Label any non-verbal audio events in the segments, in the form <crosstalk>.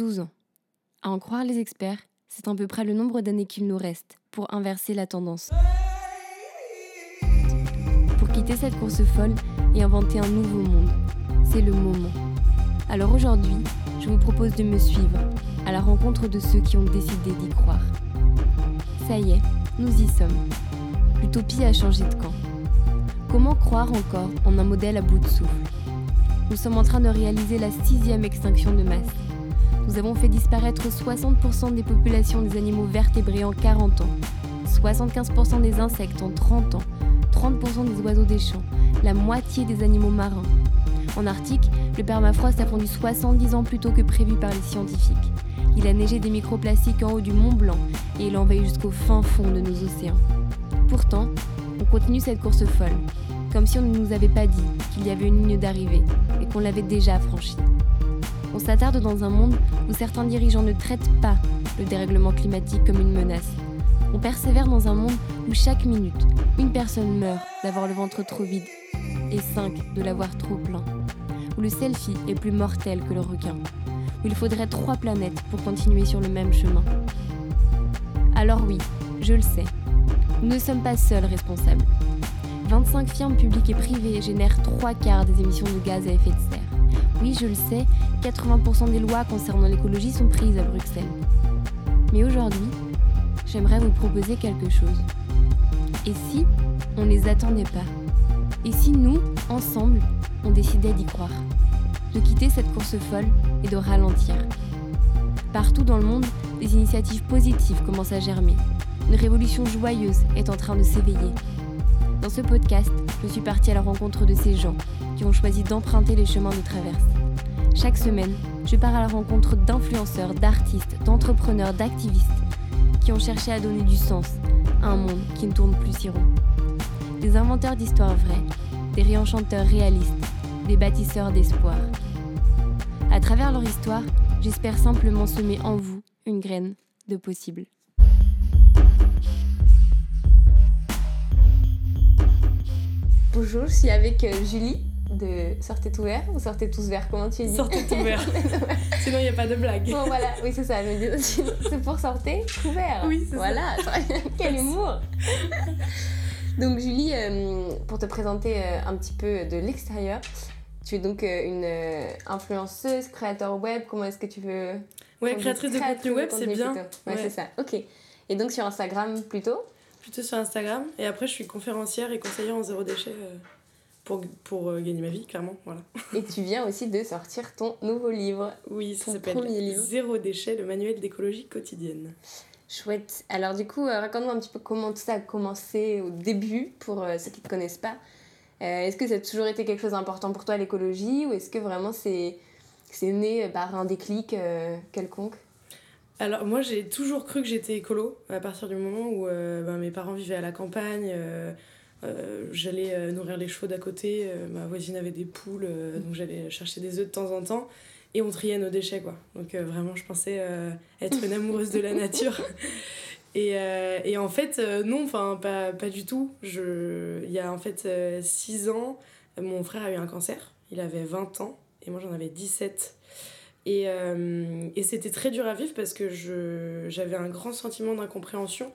12 ans. À en croire les experts, c'est à peu près le nombre d'années qu'il nous reste pour inverser la tendance. Pour quitter cette course folle et inventer un nouveau monde, c'est le moment. Alors aujourd'hui, je vous propose de me suivre à la rencontre de ceux qui ont décidé d'y croire. Ça y est, nous y sommes. L'utopie a changé de camp. Comment croire encore en un modèle à bout de souffle? Nous sommes en train de réaliser la sixième extinction de masse. Nous avons fait disparaître 60% des populations des animaux vertébrés en 40 ans, 75% des insectes en 30 ans, 30% des oiseaux des champs, la moitié des animaux marins. En Arctique, le permafrost a fondu 70 ans plus tôt que prévu par les scientifiques. Il a neigé des microplastiques en haut du Mont Blanc et il a envahi jusqu'au fin fond de nos océans. Pourtant, on continue cette course folle, comme si on ne nous avait pas dit qu'il y avait une ligne d'arrivée et qu'on l'avait déjà franchie. On s'attarde dans un monde où certains dirigeants ne traitent pas le dérèglement climatique comme une menace. On persévère dans un monde où chaque minute, une personne meurt d'avoir le ventre trop vide et cinq de l'avoir trop plein. Où le selfie est plus mortel que le requin. Où il faudrait trois planètes pour continuer sur le même chemin. Alors oui, je le sais, nous ne sommes pas seuls responsables. 25 firmes publiques et privées génèrent trois quarts des émissions de gaz à effet de serre. Oui, je le sais, 80% des lois concernant l'écologie sont prises à Bruxelles. Mais aujourd'hui, j'aimerais vous proposer quelque chose. Et si on ne les attendait pas? Et si nous, ensemble, on décidait d'y croire? De quitter cette course folle et de ralentir Partout dans le monde, des initiatives positives commencent à germer. Une révolution joyeuse est en train de s'éveiller. Dans ce podcast, je suis partie à la rencontre de ces gens qui ont choisi d'emprunter les chemins de traverse. Chaque semaine, je pars à la rencontre d'influenceurs, d'artistes, d'entrepreneurs, d'activistes qui ont cherché à donner du sens à un monde qui ne tourne plus si rond. Des inventeurs d'histoires vraies, des réenchanteurs réalistes, des bâtisseurs d'espoir. À travers leur histoire, j'espère simplement semer en vous une graine de possible. Bonjour, je suis avec euh, Julie de Sortez tout vert ou Sortez tous vert, comment tu dis Sortez tout vert. <laughs> Sinon, il n'y a pas de blague. Bon, voilà, oui, c'est ça, je me dis, c'est pour sortir tout vert. Oui, c'est voilà. ça. Voilà, <laughs> quel humour Donc, Julie, euh, pour te présenter euh, un petit peu de l'extérieur, tu es donc euh, une influenceuse, créateur web, comment est-ce que tu veux Ouais, créatrice de contenu web, c'est bien. Ouais, ouais. c'est ça, ok. Et donc sur Instagram plutôt Plutôt sur Instagram. Et après, je suis conférencière et conseillère en zéro déchet pour, pour euh, gagner ma vie, clairement. Voilà. <laughs> Et tu viens aussi de sortir ton nouveau livre. Oui, ça s'appelle Zéro déchet, le manuel d'écologie quotidienne. Chouette. Alors du coup, euh, raconte-moi un petit peu comment tout ça a commencé au début pour euh, ceux qui ne te connaissent pas. est-ce que ça a toujours été quelque chose d'important pour toi l'écologie ou est-ce que vraiment c'est, c'est né par un déclic quelconque? Alors moi j'ai toujours cru que j'étais écolo à partir du moment où ben, mes parents vivaient à la campagne, euh, j'allais euh, nourrir les chevaux d'à côté, euh, ma voisine avait des poules, donc j'allais chercher des œufs de temps en temps. Et on triait nos déchets, quoi. Donc vraiment, je pensais être une amoureuse de la <laughs> nature. <laughs> Et, et, en fait, non, enfin, pas, pas du tout. Je, il y a en fait 6 ans, mon frère a eu un cancer. Il avait 20 ans et moi j'en avais 17. Et, et c'était très dur à vivre parce que j'avais un grand sentiment d'incompréhension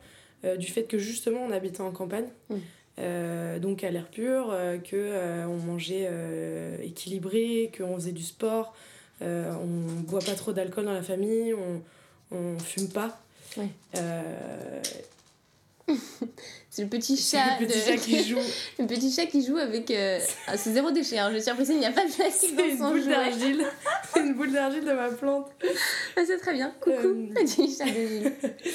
du fait que justement on habitait en campagne. Mmh. Euh, donc à l'air pur, euh, que euh, on mangeait équilibré, qu'on faisait du sport, on boit pas trop d'alcool dans la famille, on, on fume pas. Ouais. <laughs> c'est le petit chat, le petit chat qui joue. <laughs> le petit chat qui joue avec. Ah, c'est zéro déchet, hein. je suis impressionnée, il n'y a pas de plastique dans son jouet. c'est une boule d'argile de ma plante. Ah, c'est très bien. Coucou, petit chat de Gilles. <laughs>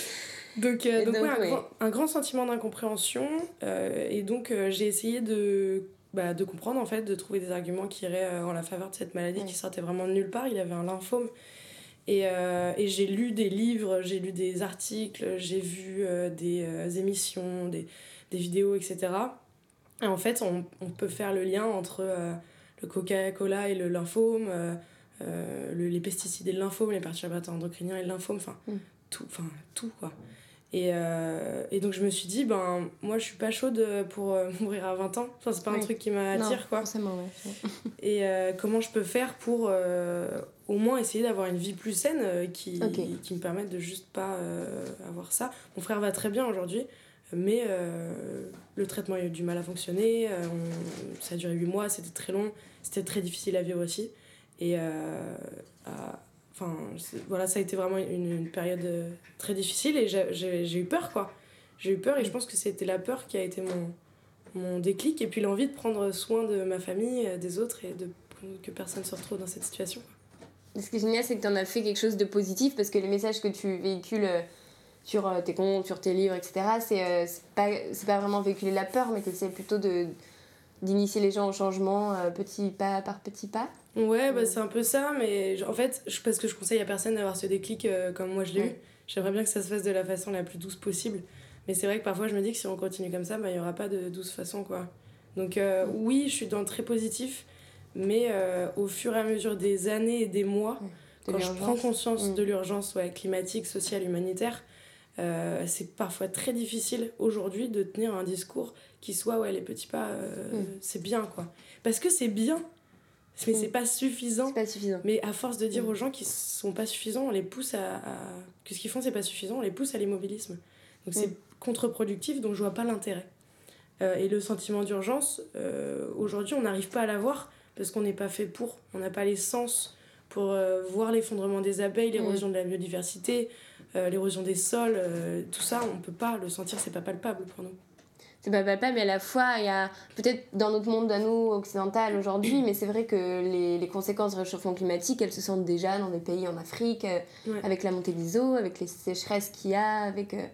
Donc, euh, donc, un, grand, un, grand, sentiment d'incompréhension. Euh, et donc, euh, j'ai essayé de, bah, de comprendre, en fait, de trouver des arguments qui iraient en la faveur de cette maladie qui sortait vraiment de nulle part. Il avait un lymphome. Et, et j'ai lu des livres, j'ai lu des articles, j'ai vu des émissions, des, des, vidéos, etc. Et en fait, on, on, peut faire le lien entre le Coca-Cola et le lymphome, le, les pesticides et le lymphome, les perturbateurs endocriniens et le lymphome, enfin, mm. tout, enfin, tout, quoi. Et, euh, et, donc je me suis dit, ben moi je suis pas chaude pour euh, <laughs> mourir à 20 ans. Enfin, c'est pas un truc qui m'attire quoi. Forcément, ouais. <laughs> et euh, comment je peux faire pour au moins essayer d'avoir une vie plus saine qui, qui me permette de juste pas avoir ça? Mon frère va très bien aujourd'hui, mais le traitement a eu du mal à fonctionner. ça a duré 8 mois, c'était très long, c'était très difficile à vivre aussi. Et à, Enfin, voilà, ça a été vraiment une, période euh, très difficile et j'ai eu peur, quoi. J'ai eu peur et je pense que c'était la peur qui a été mon, mon déclic et puis l'envie de prendre soin de ma famille, euh, des autres et de que personne se retrouve dans cette situation. Ce qui est génial, c'est que tu en as fait quelque chose de positif parce que les messages que tu véhicules euh, sur tes comptes, sur tes livres, etc., c'est pas, pas vraiment véhiculer la peur, mais c'est plutôt de d'initier les gens au changement petit pas par petit pas. Ouais, bah, c'est un peu ça, mais en fait, je, parce que je conseille à personne d'avoir ce déclic euh, comme moi je l'ai eu. J'aimerais bien que ça se fasse de la façon la plus douce possible. Mais c'est vrai que parfois je me dis que si on continue comme ça, bah, il n'y aura pas de douce façon. quoi. Donc euh, oui, je suis dans le très positif, mais euh, au fur et à mesure des années et des mois, quand je prends conscience de l'urgence ouais, climatique, sociale, humanitaire, c'est parfois très difficile aujourd'hui de tenir un discours qui soit ouais les petits pas mm. c'est bien quoi parce que c'est bien mais c'est pas suffisant. pas suffisant. Mais à force de dire mm. aux gens qui sont pas suffisants, on les pousse à, que ce qu'ils font c'est pas suffisant, on les pousse à l'immobilisme. Donc c'est mm. contre-productif, donc je vois pas l'intérêt. Euh, et le sentiment d'urgence, euh, aujourd'hui on n'arrive pas à l'avoir parce qu'on n'est pas fait pour. On n'a pas les sens pour euh, voir l'effondrement des abeilles, l'érosion mm. de la biodiversité, l'érosion des sols, tout ça, on peut pas le sentir, c'est pas palpable pour nous c'est pas palpable, mais à la fois, il y a peut-être dans notre monde à nous occidental aujourd'hui, mais c'est vrai que les, les, conséquences du réchauffement climatique, elles se sentent déjà dans des pays en Afrique, euh, avec la montée des eaux, avec les sécheresses qu'il y a, avec euh,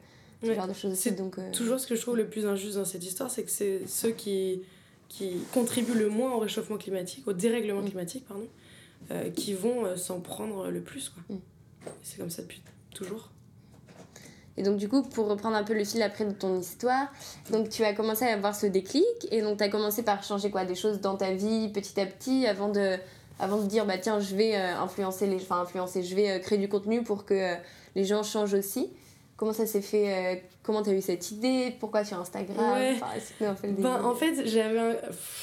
ce genre de choses aussi. Donc, euh, Toujours ce que je trouve le plus injuste dans cette histoire, c'est que c'est ceux qui, qui contribuent le moins au réchauffement climatique, au dérèglement mm. climatique, pardon, qui vont s'en prendre le plus. Quoi. Mm. C'est comme ça depuis toujours. Et donc, du coup, pour reprendre un peu le fil après de ton histoire, donc tu as commencé à avoir ce déclic et donc tu as commencé par changer quoi Des choses dans ta vie petit à petit avant de, avant de dire, bah tiens, je vais euh, influencer les. Enfin, influencer, je vais euh, créer du contenu pour que euh, les gens changent aussi. Comment ça s'est fait euh, Comment tu as eu cette idée? Pourquoi sur Instagram? Ouais. ben, En fait, j'avais un,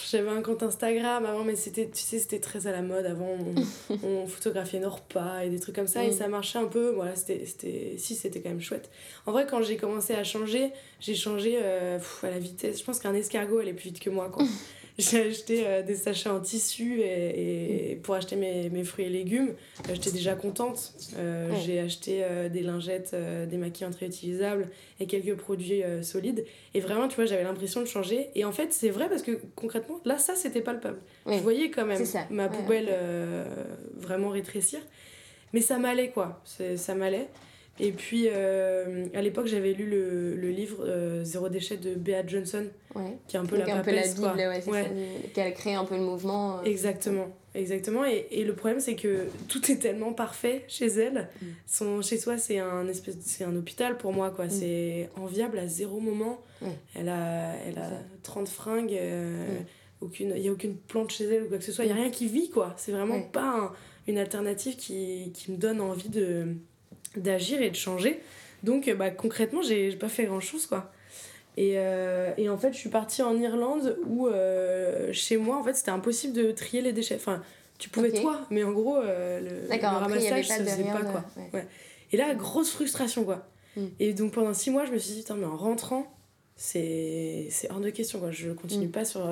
j'avais un compte Instagram avant, mais c'était, tu sais, c'était très à la mode. Avant, <laughs> on, photographiait nos repas et des trucs comme ça, et mm. ça marchait un peu. Voilà, c'était, c'était, si, c'était quand même chouette. En vrai, quand j'ai commencé à changer, j'ai changé euh, à la vitesse. Je pense qu'un escargot allait plus vite que moi. Quoi. <laughs> j'ai acheté euh, des sachets en tissu et, et pour acheter mes, mes, fruits et légumes. Euh, j'étais déjà contente. Euh, j'ai acheté des lingettes, des maquillantes réutilisables et quelques produits solides. Et vraiment, tu vois, j'avais l'impression de changer. Et en fait, c'est vrai parce que concrètement, là, ça, c'était palpable. Je voyais quand même ma poubelle vraiment rétrécir. Mais ça m'allait, quoi. Ça m'allait. Et puis, euh, à l'époque, j'avais lu le, le livre euh, Zéro déchet de Bea Johnson, qui est un peu la un peu la Bible, ouais, qui a créé un peu le mouvement. Euh. Exactement, exactement. Et, et le problème, c'est que tout est tellement parfait chez elle. Mm. Son, chez soi, c'est un, espèce, c'est un hôpital pour moi, quoi. Mm. C'est enviable à zéro moment. Elle a, elle a 30 fringues, mm. aucune, il n'y a aucune plante chez elle ou quoi que ce soit. Il n'y a rien qui vit, quoi. C'est vraiment pas une alternative qui, qui me donne envie de d'agir et de changer. Donc bah, concrètement, j'ai pas fait grand chose quoi. Et, euh, et, en fait, je suis partie en Irlande où euh, chez moi, en fait, c'était impossible de trier les déchets. Enfin, tu pouvais toi, mais en gros, euh, le, le, ramassage, ça faisait pas quoi. Ouais. Et là, grosse frustration quoi. Hmm. Et donc pendant six mois, je me suis dit, mais en rentrant, c'est hors de question quoi. Je continue hmm. pas sur,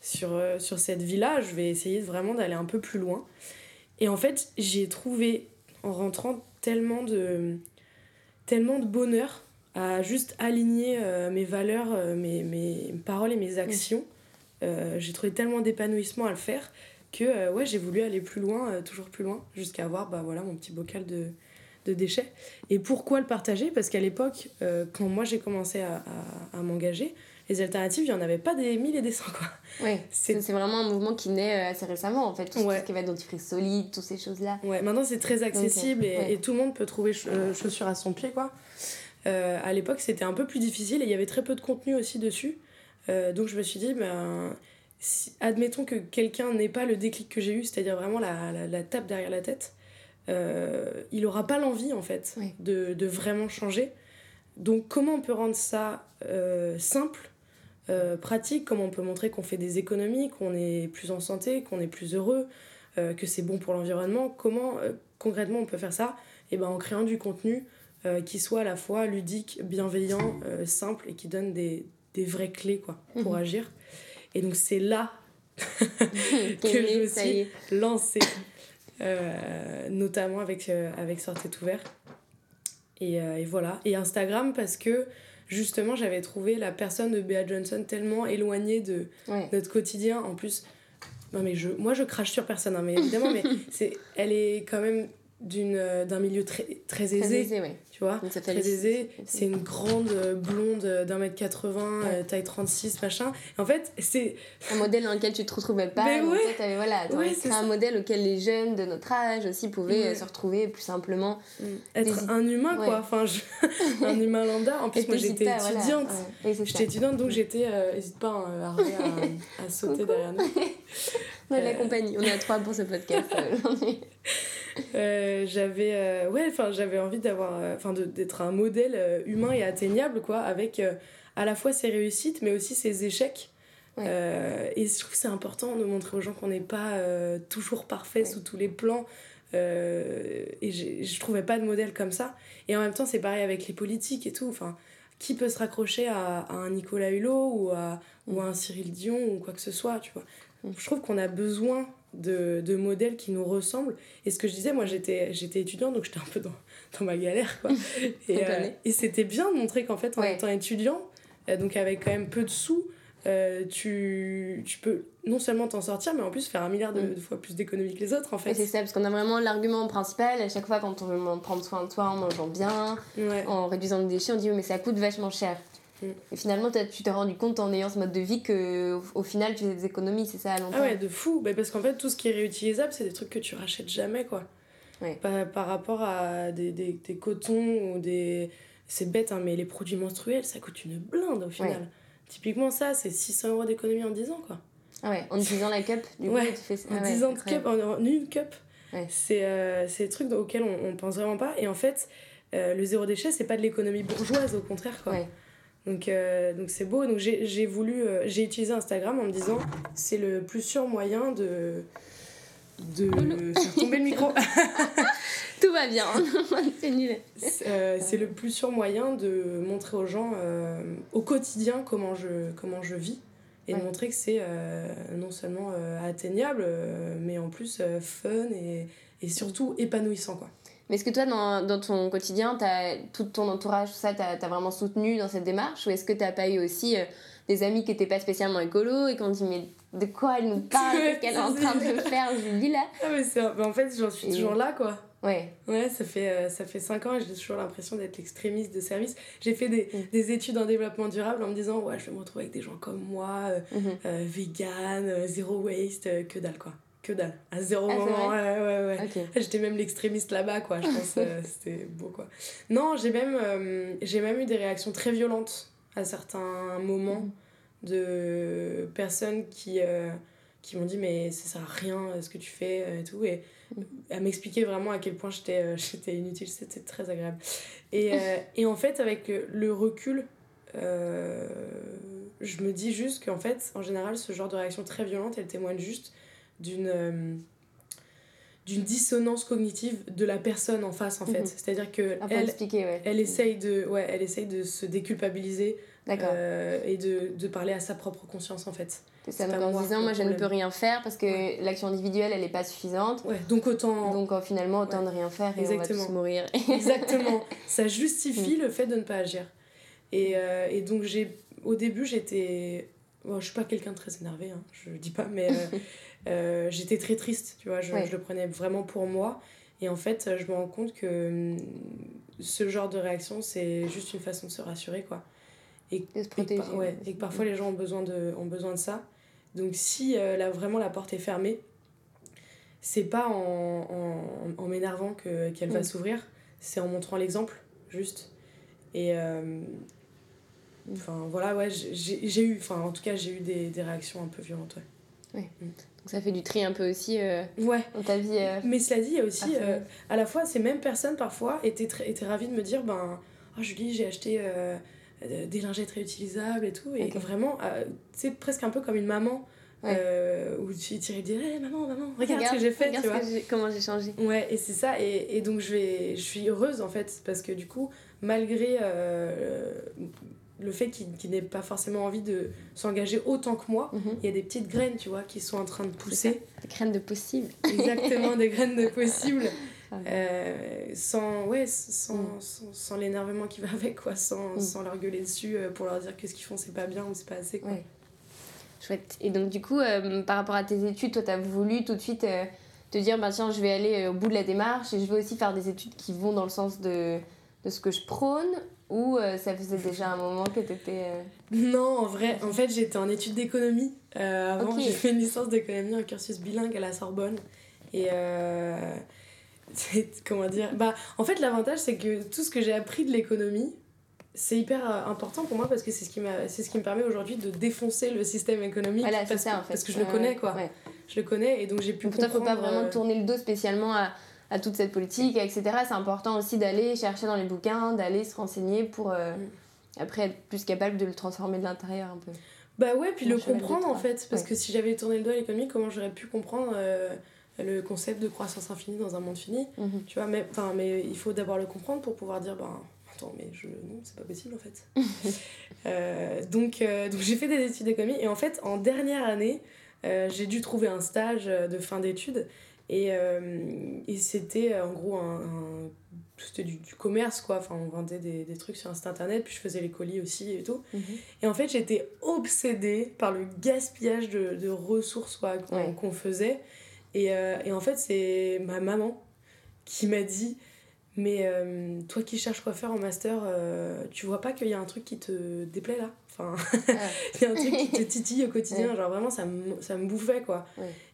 sur, sur cette vie-là, je vais essayer vraiment d'aller un peu plus loin. Et en fait, j'ai trouvé en rentrant tellement de, tellement de bonheur à juste aligner euh, mes valeurs, euh, mes, mes, paroles et mes actions. Euh, j'ai trouvé tellement d'épanouissement à le faire que ouais, j'ai voulu aller plus loin, toujours plus loin, jusqu'à avoir bah, voilà, mon petit bocal de, de déchets. Et pourquoi le partager? Parce qu'à l'époque, quand moi j'ai commencé à, à, à m'engager, les alternatives, il n'y en avait pas des mille et des cents, quoi. Oui, c'est vraiment un mouvement qui naît euh, assez récemment, en fait. Tout ce qui va être dentifrice solide, toutes ces choses-là. Ouais, maintenant c'est très accessible et, et, tout le monde peut trouver euh, chaussures à son pied, quoi. Euh, à l'époque, c'était un peu plus difficile et il y avait très peu de contenu aussi dessus. donc je me suis dit, ben, admettons que quelqu'un n'ait pas le déclic que j'ai eu, c'est-à-dire vraiment la, la, la, tape derrière la tête, il n'aura pas l'envie, en fait, de, de, vraiment changer. Donc comment on peut rendre ça simple, euh, pratique, comment on peut montrer qu'on fait des économies, qu'on est plus en santé, qu'on est plus heureux, euh, que c'est bon pour l'environnement, comment concrètement on peut faire ça? Et eh ben, En créant du contenu qui soit à la fois ludique, bienveillant, simple et qui donne des, des vraies clés quoi, pour mhm. agir. Et donc c'est là <laughs> que je me suis lancée, notamment avec, avec Sortez ouvert. Et, et, voilà. Et Instagram parce que justement, j'avais trouvé la personne de Bea Johnson tellement éloignée de notre quotidien. En plus, non mais je, moi je crache sur personne, hein, mais évidemment, mais <laughs> c'est, elle est quand même d'un milieu très très aisé, tu vois très aisé. C'est une grande euh, blonde euh, d'un mètre 80 taille 36 machin. En fait c'est un modèle dans lequel tu te retrouvais pas mais ouais. avais, voilà c'est un modèle auquel les jeunes de notre âge aussi pouvaient se retrouver plus simplement mm. être un humain quoi. Enfin <laughs> un humain lambda. En plus moi j'étais étudiante. J'étais étudiante donc j'étais n'hésite pas hein, à, à, <laughs> sauter derrière nous. <laughs> On a de la compagnie. On est à trois pour ce podcast Euh, j'avais euh, ouais enfin j'avais envie d'avoir euh, enfin d'être un modèle humain et atteignable quoi avec à la fois ses réussites mais aussi ses échecs. Et je trouve que c'est important de montrer aux gens qu'on n'est pas toujours parfait sous tous les plans. Et je trouvais pas de modèle comme ça. Et en même temps c'est pareil avec les politiques et tout. Enfin qui peut se raccrocher à, à un Nicolas Hulot ou à, ou à un Cyril Dion ou quoi que ce soit tu vois. Mm. je trouve qu'on a besoin de, de, modèles qui nous ressemblent. Et ce que je disais, moi j'étais, j'étais étudiante, donc j'étais un peu dans, dans ma galère. Quoi. <laughs> Et, euh, et c'était bien de montrer qu'en fait, en étant étudiant, euh, donc avec quand même peu de sous, euh, tu, tu peux non seulement t'en sortir, mais en plus faire un milliard de, mm. fois plus d'économies que les autres en fait. c'est ça, parce qu'on a vraiment l'argument principal, à chaque fois quand on veut prendre soin de toi en mangeant bien, en réduisant les déchets, on dit mais ça coûte vachement cher. Et finalement, tu t'es rendu compte en ayant ce mode de vie que au, final, tu fais des économies, c'est ça à long Ah ouais, de fou. Bah, parce qu'en fait, tout ce qui est réutilisable, c'est des trucs que tu rachètes jamais, quoi. Par, par, rapport à des, des, des, cotons ou des. C'est bête, hein, mais les produits menstruels, ça coûte une blinde au final. Typiquement, ça, c'est 600 euros d'économie en 10 ans, quoi. Ah ouais, en utilisant la cup, du coup, tu fais ça. En 10 ans de cup, en, une cup. C'est euh, des trucs auxquels on, on pense vraiment pas. Et en fait, euh, le zéro déchet, c'est pas de l'économie bourgeoise, au contraire, quoi. Donc euh, donc c'est beau. Donc j'ai voulu euh, j'ai utilisé Instagram en me disant c'est le plus sûr moyen de de <laughs> faire tomber le micro. <laughs> Tout va bien. <laughs> Euh, c'est le plus sûr moyen de montrer aux gens au quotidien comment je comment je vis et de montrer que c'est non seulement atteignable mais en plus fun et, et surtout épanouissant quoi. Mais est-ce que toi, dans, dans ton quotidien, as, tout ton entourage, tout ça, t'as as vraiment soutenu dans cette démarche? Ou est-ce que t'as pas eu aussi euh, des amis qui n'étaient pas spécialement écolos et qui ont dit Mais de quoi elle nous parle? <laughs> Qu'est-ce qu'elle est en train de faire Julie là? Ah, mais mais En fait, j'en suis toujours là, quoi. Ouais. Ouais, ça fait, euh, ça fait 5 ans et j'ai toujours l'impression d'être l'extrémiste de service. J'ai fait des, mm. des, études en développement durable en me disant Ouais, je vais me retrouver avec des gens comme moi, euh, mm-hmm. vegan, zéro waste, que dalle, quoi que dalle. À zéro ah, moment. Ouais, ouais, ouais. J'étais même l'extrémiste là-bas, quoi. Je pense euh, <laughs> c'était beau, quoi. Non, j'ai même, euh, j'ai même eu des réactions très violentes à certains moments mhm. de personnes qui, euh, qui m'ont dit Mais ça sert à rien ce que tu fais et tout. Et mhm. à m'expliquer vraiment à quel point j'étais, <laughs> j'étais inutile. C'était très agréable. Et, et en fait, avec le recul, je me dis juste qu'en fait, en général, ce genre de réaction très violente, elle témoigne juste d'une euh, d'une dissonance cognitive de la personne en face en fait. Mhm. c'est à dire que elle elle essaye de ouais elle essaye de se déculpabiliser euh, et de, de, parler à sa propre conscience en fait. Donc en disant moi je ne peux rien faire parce que l'action individuelle elle n'est pas suffisante. Ouais donc autant donc finalement autant de rien faire et Exactement. on va tous mourir. <laughs> Exactement. Ça justifie mm. le fait de ne pas agir. Et, euh, et donc j'ai au début j'étais bon, je suis pas quelqu'un de très énervé hein, je dis pas mais Euh, <laughs> j'étais très triste, tu vois, je, je, le prenais vraiment pour moi. Et en fait, je me rends compte que hum, ce genre de réaction, c'est juste une façon de se rassurer, quoi. Et, de se protéger. Et, ouais, et que parfois les gens ont besoin de, ont besoin de ça. Donc si euh, là, vraiment la porte est fermée, c'est pas en, en, en m'énervant que, qu'elle va mm. s'ouvrir, c'est en montrant l'exemple, juste. Et euh, enfin voilà, ouais, j'ai, j'ai eu, enfin en tout cas, j'ai eu des, des réactions un peu violentes, ouais. Ouais. Mm ça fait du tri un peu aussi euh, ouais. dans ta vie. Euh, Mais cela dit, il y a aussi, euh, à la fois, ces mêmes personnes parfois étaient, étaient ravies de me dire ben, Oh, Julie, j'ai acheté des lingettes réutilisables et tout. Et Ok. vraiment, c'est presque un peu comme une maman. Ouais. où tu tu irais dire Hé, maman, maman, regarde, ce que j'ai fait, tu vois. comment j'ai changé. Ouais, et c'est ça. Et, et donc, je, vais, je suis heureuse, en fait, parce que du coup, malgré le fait qu'il qu'il n'ait pas forcément envie de s'engager autant que moi, Mhm. il y a des petites graines, tu vois, qui sont en train de pousser. Des graines de possible. Exactement, des graines de possible. <laughs> Ah. Euh, sans ouais, sans, Mm. sans, sans l'énervement qui va avec, quoi. Sans, Mm. sans leur gueuler dessus euh, pour leur dire que ce qu'ils font, c'est pas bien ou c'est pas assez, quoi. Ouais. Chouette. Et donc, du coup, euh, par rapport à tes études, toi, tu as voulu tout de suite euh, te dire bah, tiens, je vais aller au bout de la démarche et je vais aussi faire des études qui vont dans le sens de, de ce que je prône ou euh, ça faisait déjà un moment que tu étais. Non, en vrai, en fait, j'étais en études d'économie. Euh, avant, j'ai fait une licence d'économie, un cursus bilingue à la Sorbonne. Et euh, <laughs> comment dire Bah, en fait, l'avantage, c'est que tout ce que j'ai appris de l'économie, c'est hyper euh, important pour moi parce que c'est ce qui c'est ce qui me permet aujourd'hui de défoncer le système économique Voilà, c'est parce, ça que, en fait. parce que je le connais quoi ouais. je le connais et donc j'ai pu Donc, toi, faut pas vraiment euh, tourner le dos spécialement à, à toute cette politique, etc. C'est important aussi d'aller chercher dans les bouquins, d'aller se renseigner pour euh, Mm. après être plus capable de le transformer de l'intérieur un peu. Bah ouais, puis le comprendre en fait. Parce Ouais. que si j'avais tourné le dos à l'économie, comment j'aurais pu comprendre euh, le concept de croissance infinie dans un monde fini? Mhm. Tu vois, mais, mais il faut d'abord le comprendre pour pouvoir dire, ben, attends, mais je, non, c'est pas possible en fait. <laughs> Euh, donc donc j'ai fait des études d'économie et en fait, en dernière année, j'ai dû trouver un stage de fin d'études et, euh, et c'était en gros un. un- c'était du, du commerce quoi, enfin on vendait des, des trucs sur un site internet, puis je faisais les colis aussi et tout. Mhm. Et en fait, j'étais obsédée par le gaspillage de, de ressources quoi, qu'on Ouais. qu'on faisait. Et, euh, et en fait, c'est ma maman qui m'a dit Mais euh, toi qui cherches quoi faire en master, euh, tu vois pas qu'il y a un truc qui te déplaît là? Enfin, <laughs> il y a un truc qui te titille au quotidien. Genre vraiment, ça me, ça me bouffait quoi.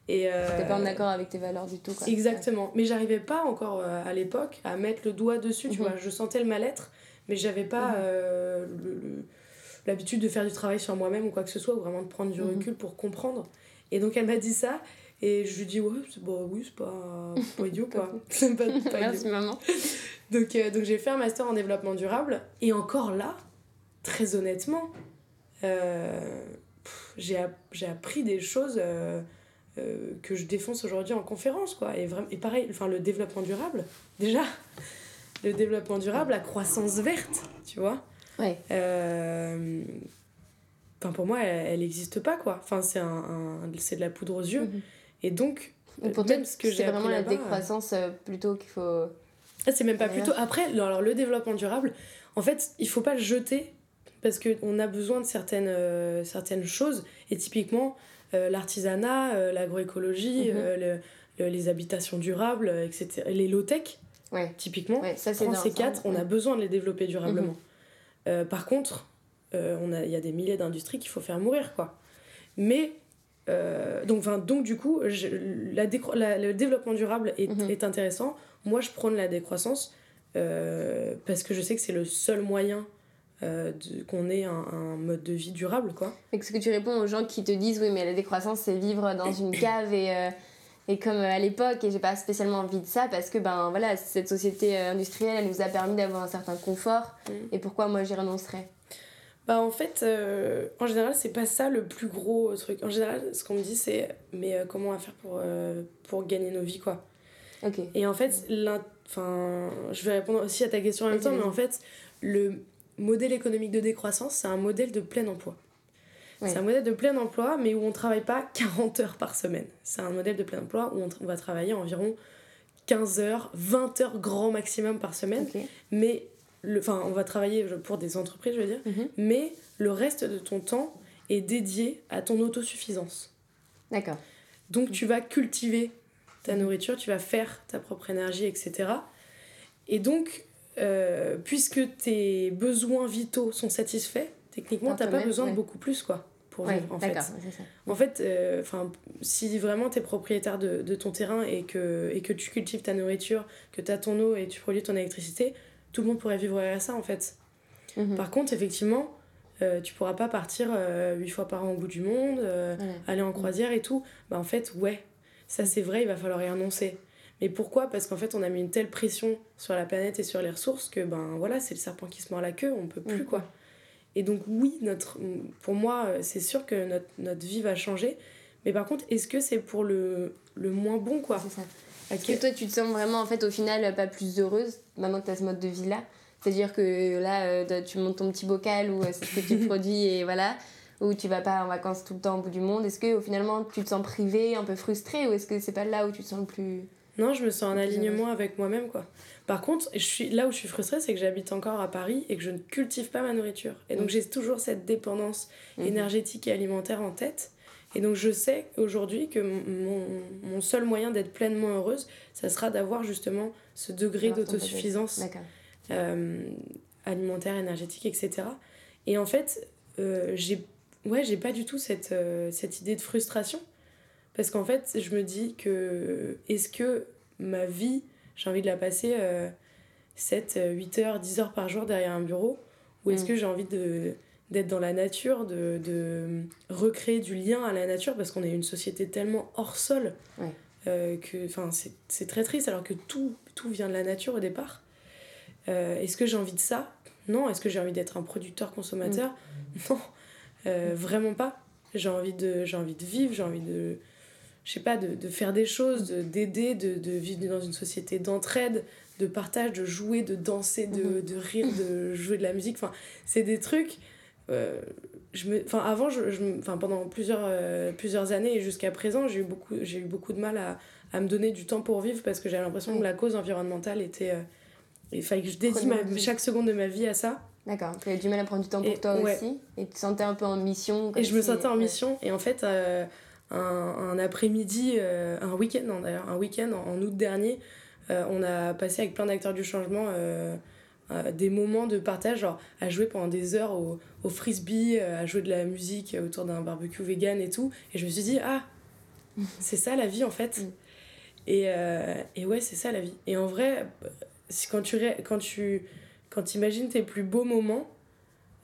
Ouais. Et, euh, pas en accord avec tes valeurs du tout. Quoi. Exactement. Mais j'arrivais pas encore euh, à l'époque à mettre le doigt dessus, tu Mhm. vois. Je sentais le mal-être, mais j'avais pas euh, le- l'habitude de faire du travail sur moi-même ou quoi que ce soit, ou vraiment de prendre du Mhm. recul pour comprendre. Et donc elle m'a dit ça, et je lui dis, ouais, bah, oui, c'est pas, pas idiot <laughs> quoi. <laughs> c'est pas, pas Merci idiot. maman. <laughs> Donc, euh, donc j'ai fait un master en développement durable, et encore là, très honnêtement, euh, pff, j'ai app- j'ai appris des choses. Euh, que je défonce aujourd'hui en conférence quoi et vraiment et pareil enfin le développement durable déjà le développement durable la croissance verte tu vois Ouais. Euh, enfin pour moi elle n'existe pas quoi enfin c'est un, un- c'est de la poudre aux yeux Mhm. et donc pour même ce que j'ai c'est vraiment la décroissance euh, plutôt qu'il faut. ah, c'est même pas plutôt après le- alors le développement durable en fait il faut pas le jeter parce qu'on a besoin de certaines, certaines choses et typiquement l'artisanat euh, l'agroécologie Mhm. euh, le- le- les habitations durables euh, etc les low-tech Ouais. typiquement Ouais, ça dans ces quatre on a besoin de les développer durablement Mhm. Euh, par contre euh, il y a des milliers d'industries qu'il faut faire mourir quoi mais euh, donc, donc du coup je- la le développement durable est, Mhm. est intéressant moi je prône la décroissance euh, parce que je sais que c'est le seul moyen euh, qu'on ait un, un mode de vie durable quoi Et ce que tu réponds aux gens qui te disent oui mais la décroissance c'est vivre dans une <coughs> cave et, euh, et comme euh, à l'époque et j'ai pas spécialement envie de ça parce que ben voilà cette société industrielle elle nous a permis d'avoir un certain confort Mm. et pourquoi moi j'y renoncerais? Bah en fait, euh, en général, c'est pas ça le plus gros truc. En général, ce qu'on me dit, c'est mais comment on va faire pour, pour gagner nos vies, quoi? Ok. Et en fait, enfin, je vais répondre aussi à ta question en même temps, mais en fait, le modèle économique de décroissance, c'est un modèle de plein emploi. Ouais. C'est un modèle de plein emploi, mais où on travaille pas 40 heures par semaine. C'est un modèle de plein emploi où on, va travailler environ 15 heures, 20 heures grand maximum par semaine. Ok. Mais, le- enfin, on va travailler pour des entreprises, je veux dire, Mhm. mais le reste de ton temps est dédié à ton autosuffisance. D'accord. Donc tu vas cultiver ta nourriture, tu vas faire ta propre énergie, etc. Et donc, euh, puisque tes besoins vitaux sont satisfaits, techniquement, t'as pas besoin ouais. de beaucoup plus, quoi, pour Ouais, vivre, en fait. ça. En fait, euh, si vraiment tu es propriétaire de, de ton terrain et que, et que tu cultives ta nourriture, que tu as ton eau et tu produis ton électricité, tout le monde pourrait vivre à ça, en fait. Mhm. Par contre, effectivement, euh, tu pourras pas partir huit fois par an au bout du monde, aller en croisière et tout. Bah, en fait, ouais, ça c'est vrai, il va falloir y renoncer. Mais pourquoi? Parce qu'en fait, on a mis une telle pression sur la planète et sur les ressources que, ben voilà, c'est le serpent qui se mord la queue, on peut plus, quoi. Et donc, oui, notre, pour moi, c'est sûr que notre, notre vie va changer. Mais par contre, est-ce que c'est pour le, le moins bon, quoi? C'est ça. Est-ce que toi, tu te sens vraiment, en fait, au final, pas plus heureuse maintenant que tu as ce mode de vie-là? C'est-à-dire que là, euh, tu montes ton petit bocal ou euh, c'est ce que tu <laughs> produis et voilà ou tu vas pas en vacances tout le temps au bout du monde Est-ce que finalement tu te sens privé, un peu frustré ou est-ce que c'est pas là où tu te sens le plus Non, je me sens en alignement avec moi-même quoi. Par contre, je suis là où je suis frustrée, c'est que j'habite encore à Paris et que je ne cultive pas ma nourriture. Et donc mm. j'ai toujours cette dépendance mm. énergétique et alimentaire en tête. Et donc je sais aujourd'hui que mon, mon, seul moyen d'être pleinement heureuse, ça sera d'avoir justement ce degré d'autosuffisance euh, alimentaire, énergétique, etc. Et en fait, euh, j'ai ouais, pas du tout cette, euh, cette idée de frustration. Parce qu'en fait, je me dis que est-ce que ma vie, j'ai envie de la passer 7, 8 heures, 10 heures par jour derrière un bureau? Ou est-ce mm. que j'ai envie de d'être dans la nature, de, de, recréer du lien à la nature, parce qu'on est une société tellement hors sol euh, que c'est très triste, alors que tout, tout vient de la nature au départ. Euh, est-ce que j'ai envie de ça? Non. Est-ce que j'ai envie d'être un producteur-consommateur mm. Non. Euh, vraiment pas. J'ai envie, de, envie de vivre, j'ai envie de, je sais pas, de, de faire des choses, d'aider, de, de, vivre dans une société d'entraide, de partage, de jouer, de danser, de, mm-hmm. de rire, de jouer de la musique. Enfin, c'est des trucs. Euh, je me, enfin, avant, je, je, enfin, pendant plusieurs, euh, plusieurs années et jusqu'à présent, j'ai eu, beaucoup, j'ai eu beaucoup de mal à, à me donner du temps pour vivre parce que j'avais l'impression que la cause environnementale était. il fallait que je dédie ma, chaque seconde de ma vie à ça. D'accord, tu avais du mal à prendre du temps pour toi aussi et tu te sentais un peu en mission. Et je me sentais en mission et en fait, euh, un, un après-midi, euh, un week-end d'ailleurs, un week-end en, août dernier, euh, on a passé avec plein d'acteurs du changement des moments de partage, genre à jouer pendant des heures au, au frisbee, à jouer de la musique autour d'un barbecue vegan et tout. Et je me suis dit, ah, <laughs> c'est ça la vie en fait. Mm. Et, et ouais, c'est ça la vie. Et en vrai, quand tu, quand tu quand tu imagines tes plus beaux moments,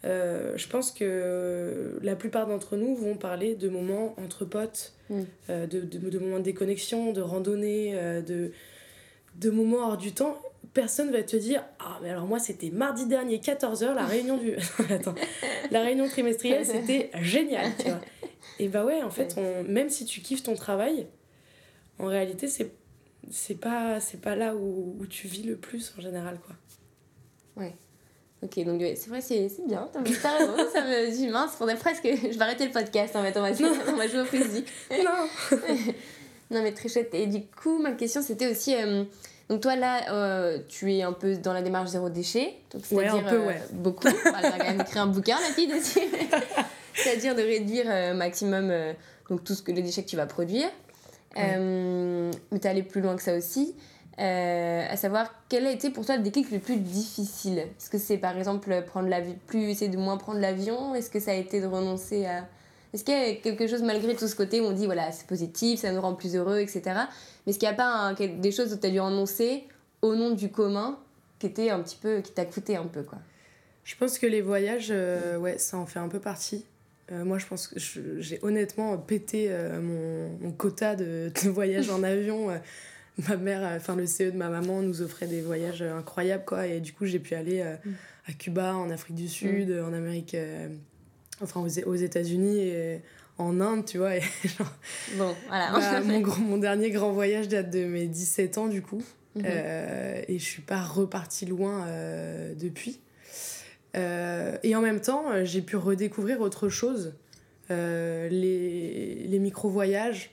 euh, je pense que la plupart d'entre nous vont parler de moments entre potes, mm. euh, de, de, de, moments de déconnexion, de randonnée, euh, de, de moments hors du temps. Personne va te dire Ah, mais alors moi, c'était mardi dernier, 14h, la réunion du. <laughs> Attends. La réunion trimestrielle, <laughs> c'était génial, tu vois. Et bah ouais, en fait, on, même si tu kiffes ton travail, en réalité, c'est c'est pas, pas là où, où tu vis le plus en général, quoi. Ouais. Ok, donc c'est vrai, c'est bien. T'as raison, ça me dit mince, faudrait presque. Je vais arrêter le podcast en fait, on va, on va jouer au plaisir. <laughs> Non <laughs> Non, mais très chouette. Et du coup, ma question c'était aussi. Euh, donc, toi là, euh, tu es un peu dans la démarche zéro déchet. ouais, un peu, euh, ouais. Beaucoup. elle va quand même écrire un bouquin, la fille dessus. <laughs> C'est-à-dire de réduire maximum donc, tout ce que, les déchets que tu vas produire. mais t'es allé plus loin que ça aussi. Euh, à savoir quel a été pour toi le déclic le plus difficile? Est-ce que c'est par exemple prendre plus essayer de moins prendre l'avion? Est-ce que ça a été de renoncer à. Est-ce qu'il y a quelque chose malgré tout ce côté où on dit voilà, c'est positif, ça nous rend plus heureux, etc. Mais est-ce qu'il n'y a pas des choses où tu as dû renoncer au nom du commun qui était un petit peu qui t'a coûté un peu quoi? Je pense que les voyages, euh, ouais, ça en fait un peu partie. Euh, moi, je pense que j'ai honnêtement pété mon, quota de, de voyages en avion ma mère, enfin le CE de ma maman nous offrait des voyages incroyables quoi et du coup j'ai pu aller euh, mm. à Cuba, en Afrique du Sud, mm. en Amérique, euh, enfin aux, États-Unis et en Inde, tu vois. <laughs> Et bon, voilà. Bah, <laughs> mon, mon dernier grand voyage date de mes 17 ans du coup mm-hmm. euh, et je suis pas repartie loin depuis. et en même temps, j'ai pu redécouvrir autre chose. les, les micro-voyages,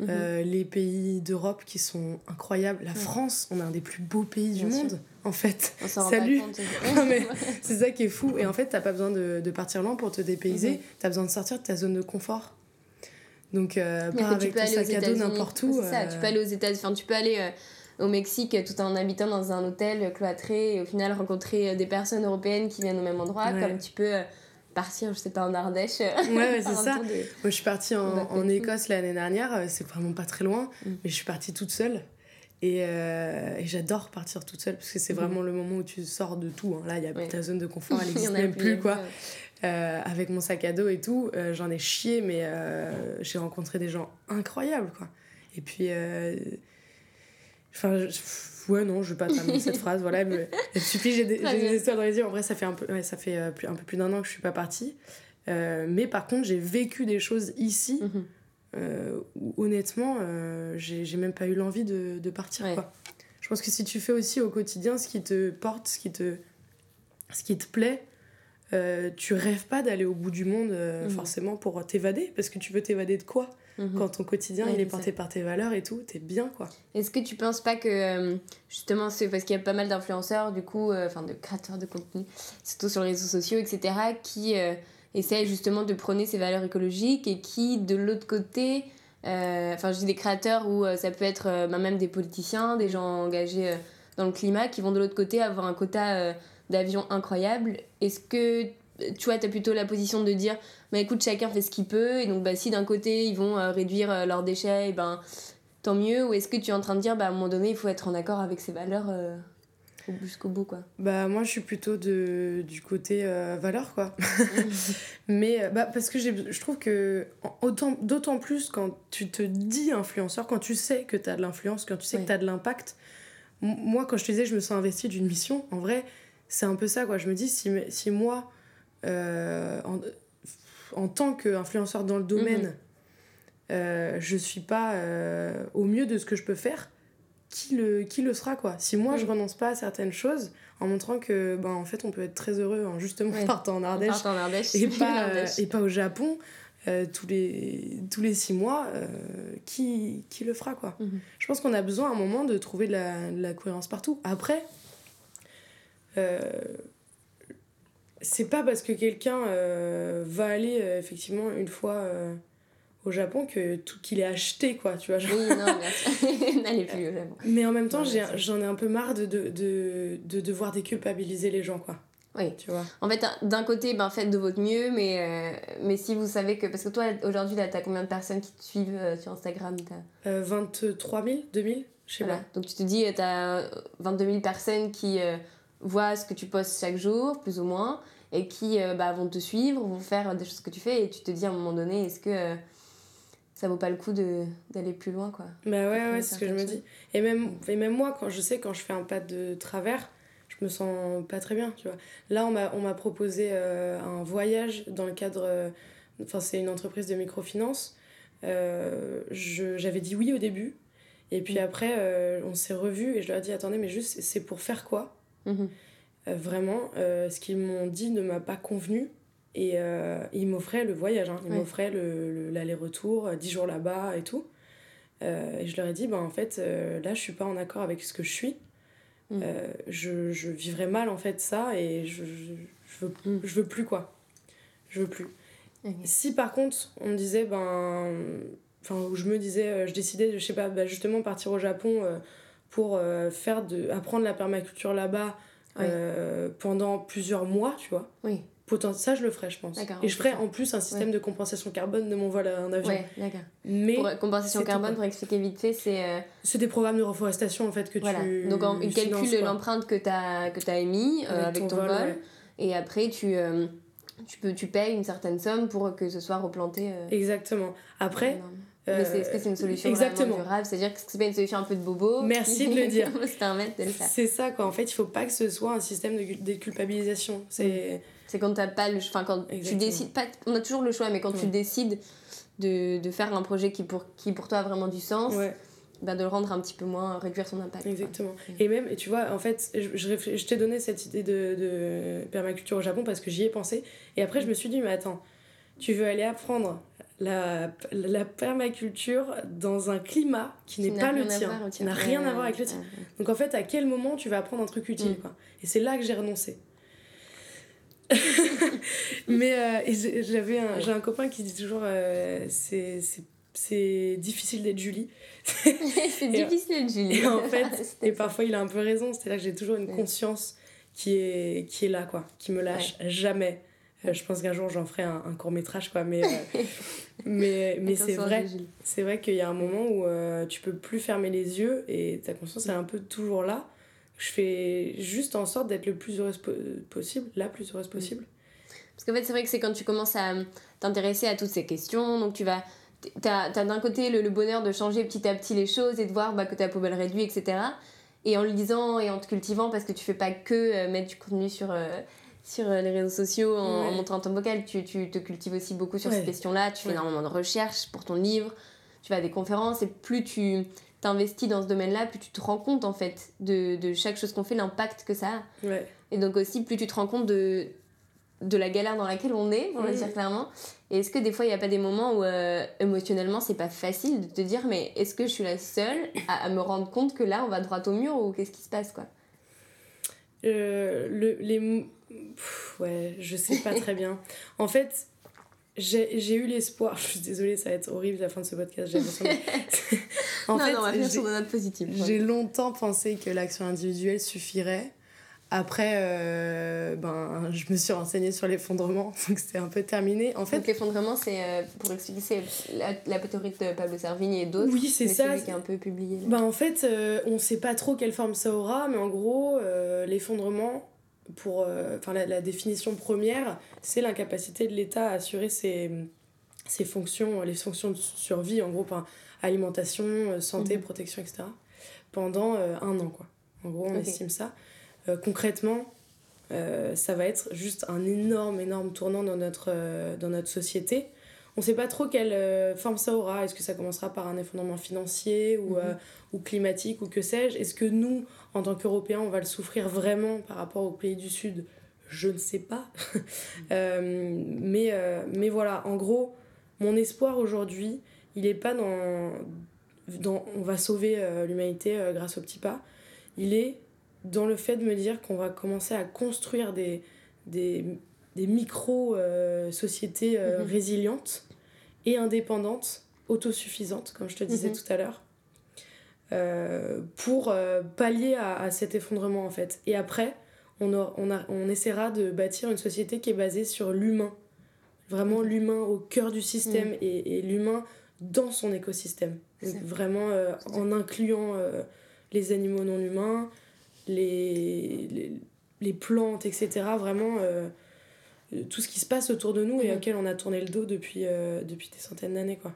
Mhm. Euh, les pays d'Europe qui sont incroyables. La France, on est un des plus beaux pays du monde, en fait. Salut <laughs> C'est ça qui est fou. Et en fait, t'as pas besoin de, de, partir loin pour te dépayser. Mhm. Tu as besoin de sortir de ta zone de confort. Donc, euh, pas avec ton sac à dos n'importe où. Ça, tu peux aller aux États-Unis. Enfin, tu peux aller au Mexique tout en habitant dans un hôtel cloîtré et au final rencontrer des personnes européennes qui viennent au même endroit, comme tu peux partir, je sais pas, en Ardèche. Ouais, <laughs> c'est ça. Moi, je suis partie en, en Écosse l'année dernière, euh, c'est vraiment pas très loin, mm. mais je suis partie toute seule. Et, euh, et j'adore partir toute seule parce que c'est mm. vraiment le moment où tu sors de tout. Hein. Là, y a, ta zone de confort, elle <laughs> n'existe même plus, quoi. Euh, avec mon sac à dos et tout, j'en ai chié, mais j'ai rencontré des gens incroyables, quoi. Et puis, Enfin, je- ouais, non, je vais pas terminer cette <laughs> phrase, voilà, mais il suffit, j'ai des, histoires dans les yeux. En vrai, ça fait un peu, ouais, ça fait, euh, plus, un peu plus d'un an que je suis pas partie. Euh, mais par contre, j'ai vécu des choses ici Mhm. euh, où honnêtement, euh, j'ai même pas eu l'envie de, de partir. Ouais. Quoi. Je pense que si tu fais aussi au quotidien ce qui te porte, ce qui te, ce qui te plaît, tu rêves pas d'aller au bout du monde Mhm. forcément pour t'évader, parce que tu veux t'évader de quoi? Mhm. Quand ton quotidien Ouais, il est porté par tes valeurs et tout, t'es bien quoi. Est-ce que tu penses pas que euh, justement c'est parce qu'il y a pas mal d'influenceurs du coup euh, enfin de créateurs de contenu surtout sur les réseaux sociaux etc qui euh, essayent justement de prôner ces valeurs écologiques et qui de l'autre côté euh, enfin je dis des créateurs euh, ça peut être euh, bah, même des politiciens des gens engagés dans le climat qui vont de l'autre côté avoir un quota d'avions incroyable est-ce que tu vois, tu as plutôt la position de dire, bah écoute, chacun fait ce qu'il peut, et donc bah, si d'un côté ils vont euh, réduire euh, leurs déchets, et ben tant mieux, ou est-ce que tu es en train de dire, bah à un moment donné, il faut être en accord avec ses valeurs euh, au- jusqu'au bout, quoi? Bah moi je suis plutôt de, du côté euh, valeur quoi. <laughs> <laughs> Mais bah, parce que je trouve que d'autant plus quand tu te dis influenceur, quand tu sais que tu as de l'influence, quand tu sais que tu as de l'impact. Moi quand je te disais je me sens investi d'une mission, en vrai c'est un peu ça quoi. Je me dis si, si moi en, en tant qu'influenceur dans le domaine, euh, je suis pas euh, au mieux de ce que je peux faire, qui le, qui le sera quoi? Si moi je Oui. renonce pas à certaines choses en montrant que ben en fait on peut être très heureux en justement Ouais. partant en Ardèche part en Ardèche. et <laughs> pas, euh, et pas au Japon euh, tous, les, tous les six mois, euh, qui, qui le fera quoi? Mhm. Je pense qu'on a besoin à un moment de trouver de la, de la cohérence partout. Après, euh, c'est pas parce que quelqu'un euh, va aller euh, effectivement une fois euh, au Japon que tout qu'il est acheté quoi, tu vois. genre. Oui, non, bien sûr. <laughs> N'allez plus au Japon. Mais en même temps, j'en ai un peu marre de, de, de, de devoir déculpabiliser les gens quoi. Oui. Tu vois. En fait, d'un côté, ben, faites de votre mieux, mais, euh, mais si vous savez que. Parce que toi, aujourd'hui, là, t'as combien de personnes qui te suivent euh, sur Instagram t'as- Euh, 23 000, 2000, je sais Voilà. pas. Donc tu te dis, tu as 22 000 personnes qui voient ce que tu postes chaque jour, plus ou moins, et qui euh, bah, vont te suivre, vont faire des choses que tu fais, et tu te dis à un moment donné, est-ce que euh, ça vaut pas le coup d'aller plus loin, quoi? Bah ouais, Après, ouais, c'est ce que je me dis. Et même, et même moi, quand je sais, quand je fais un pas de travers, je me sens pas très bien, tu vois. Là, on m'a, proposé euh, un voyage dans le cadre... euh, Enfin, c'est une entreprise de microfinance. Euh, j'avais dit oui au début. Et puis après, euh, on s'est revus et je leur ai dit, attendez, mais juste, c'est pour faire quoi? Mhm. Euh, Vraiment, euh, ce qu'ils m'ont dit ne m'a pas convenu. Et euh, ils m'offraient le voyage, hein. ils Ouais. m'offraient le, le- l'aller-retour, euh, 10 jours là-bas et tout. Euh, et je leur ai dit, ben, en fait, euh, là, je suis pas en accord avec ce que je suis. Mm. Euh, je, je vivrais mal, en fait, ça, et je, je, je veux, Mm. je veux plus, quoi. Je veux plus. Si, par contre, on me disait, ben... Enfin, où je me disais, euh, je décidais, de, je sais pas, bah, justement, partir au Japon euh, pour euh, faire de, apprendre la permaculture là-bas Euh, pendant plusieurs mois, tu vois. Oui, Potent- ça, je le ferais, je pense. Et je ferais en plus un système de compensation carbone de mon vol en avion. ouais, d'accord. Mais Pour compensation tout, carbone, pour expliquer vite fait, c'est. euh, c'est des programmes de reforestation en fait que voilà. tu. Donc en- il calcule l'empreinte que tu as, que as émis euh, avec, ton, vol, ouais. et après tu, euh, tu, peux, tu payes une certaine somme pour que ce soit replanté. euh, Exactement. Après, énorme. Mais c'est- est-ce que c'est une solution exactement. vraiment durable? C'est-à-dire que c'est pas une solution un peu de bobo? Merci de <laughs> le dire. De le faire? c'est ça quoi. En fait, il faut pas que ce soit un système de déculpabilisation. C'est C'est quand t'as pas le enfin quand tu décides pas on a toujours le choix mais quand tu décides de, de faire un projet qui pour qui pour toi a vraiment du sens ouais, bah, de le rendre un petit peu moins réduire son impact exactement. Mm. Et même, tu vois, en fait, je, je, je t'ai donné cette idée de, de permaculture au Japon parce que j'y ai pensé. Et après, je me suis dit, mais attends, tu veux aller apprendre la, la permaculture dans un climat qui, n'est pas le tien, qui n'a rien Ouais, à voir avec le tien. ouais. Donc en fait, à quel moment tu vas apprendre un truc utile Mm. quoi Et c'est là que j'ai renoncé. <laughs> Mais euh, j'avais un, j'ai un copain qui dit toujours euh, c'est c'est- c'est difficile d'être Julie. <laughs> c'est difficile Julie Et en fait, <laughs> et parfois il a un peu raison, c'est-à-dire que j'ai toujours une Ouais. conscience qui est, qui est là, quoi, qui me lâche jamais. Euh, je pense qu'un jour j'en ferai un, un court métrage, quoi, mais, euh, <laughs> mais, mais c'est vrai. C'est vrai qu'il y a un moment où euh, tu peux plus fermer les yeux et ta conscience est un peu toujours là. Je fais juste en sorte d'être le plus heureuse po- possible, la plus heureuse possible. Parce qu'en fait, c'est vrai que c'est quand tu commences à t'intéresser à toutes ces questions, donc tu vas t'as as, d'un côté le, bonheur de changer petit à petit les choses et de voir bah, que ta poubelle réduit, etc. Et en lisant et en te cultivant, parce que tu fais pas que euh, mettre du contenu sur, euh, sur euh, les réseaux sociaux en, montrant ton vocal, tu, tu, te cultives aussi beaucoup sur ces questions-là, tu fais énormément de recherches pour ton livre, tu vas à des conférences, et plus tu t'investis dans ce domaine-là, plus tu te rends compte en fait de, de chaque chose qu'on fait, l'impact que ça a. Et donc aussi, plus tu te rends compte de, de la galère dans laquelle on est, on va dire clairement. Et est-ce que des fois, il n'y a pas des moments où euh, émotionnellement, c'est pas facile de te dire, mais est-ce que je suis la seule à, me rendre compte que là, on va droit au mur ou qu'est-ce qui se passe, quoi? Euh, le, les... ouais, je sais pas très bien. En fait, j'ai eu l'espoir, <laughs> je suis désolée, ça va être horrible la fin de ce podcast, j'ai <laughs> en non, fait, non, on va sur note positive. J'ai longtemps pensé que l'action individuelle suffirait après, euh, ben, je me suis renseignée sur l'effondrement, <laughs> donc c'était un peu terminé. En fait, l'effondrement, c'est, euh, pour expliquer, c'est la, la théorie de Pablo Servigne et d'autres. Oui, c'est ça. qui est un peu publié. Ben, en fait, euh, on ne sait pas trop quelle forme ça aura, mais en gros, l'effondrement, pour enfin la, la, définition première, c'est l'incapacité de l'État à assurer ses, ses fonctions, les fonctions de survie, en gros, alimentation, santé, mhm. protection, etc., pendant un an, quoi. En gros, on estime ça. Euh, concrètement, euh, ça va être juste un énorme, énorme tournant dans notre, euh, dans notre société. On ne sait pas trop quelle forme ça aura. Est-ce que ça commencera par un effondrement financier ou, mhm. ou climatique ou que sais-je? Est-ce que nous, en tant qu'Européens, on va le souffrir vraiment par rapport aux pays du Sud Je ne sais pas. <laughs> mais, mais voilà, en gros, mon espoir aujourd'hui, il n'est pas dans, dans on va sauver l'humanité grâce au petit pas. Il est dans le fait de me dire qu'on va commencer à construire des, des, des micro-sociétés euh, mhm. résilientes et indépendantes, autosuffisantes, comme je te disais mhm. tout à l'heure, euh, pour euh, pallier à, à, cet effondrement en fait. Et après, on, on, a, on essaiera de bâtir une société qui est basée sur l'humain. Vraiment l'humain au cœur du système et, et l'humain dans son écosystème. vraiment en incluant les animaux non humains, les, les, les plantes, etc. Vraiment, euh, tout ce qui se passe autour de nous et mhm. auquel on a tourné le dos depuis, euh, depuis des centaines d'années. quoi.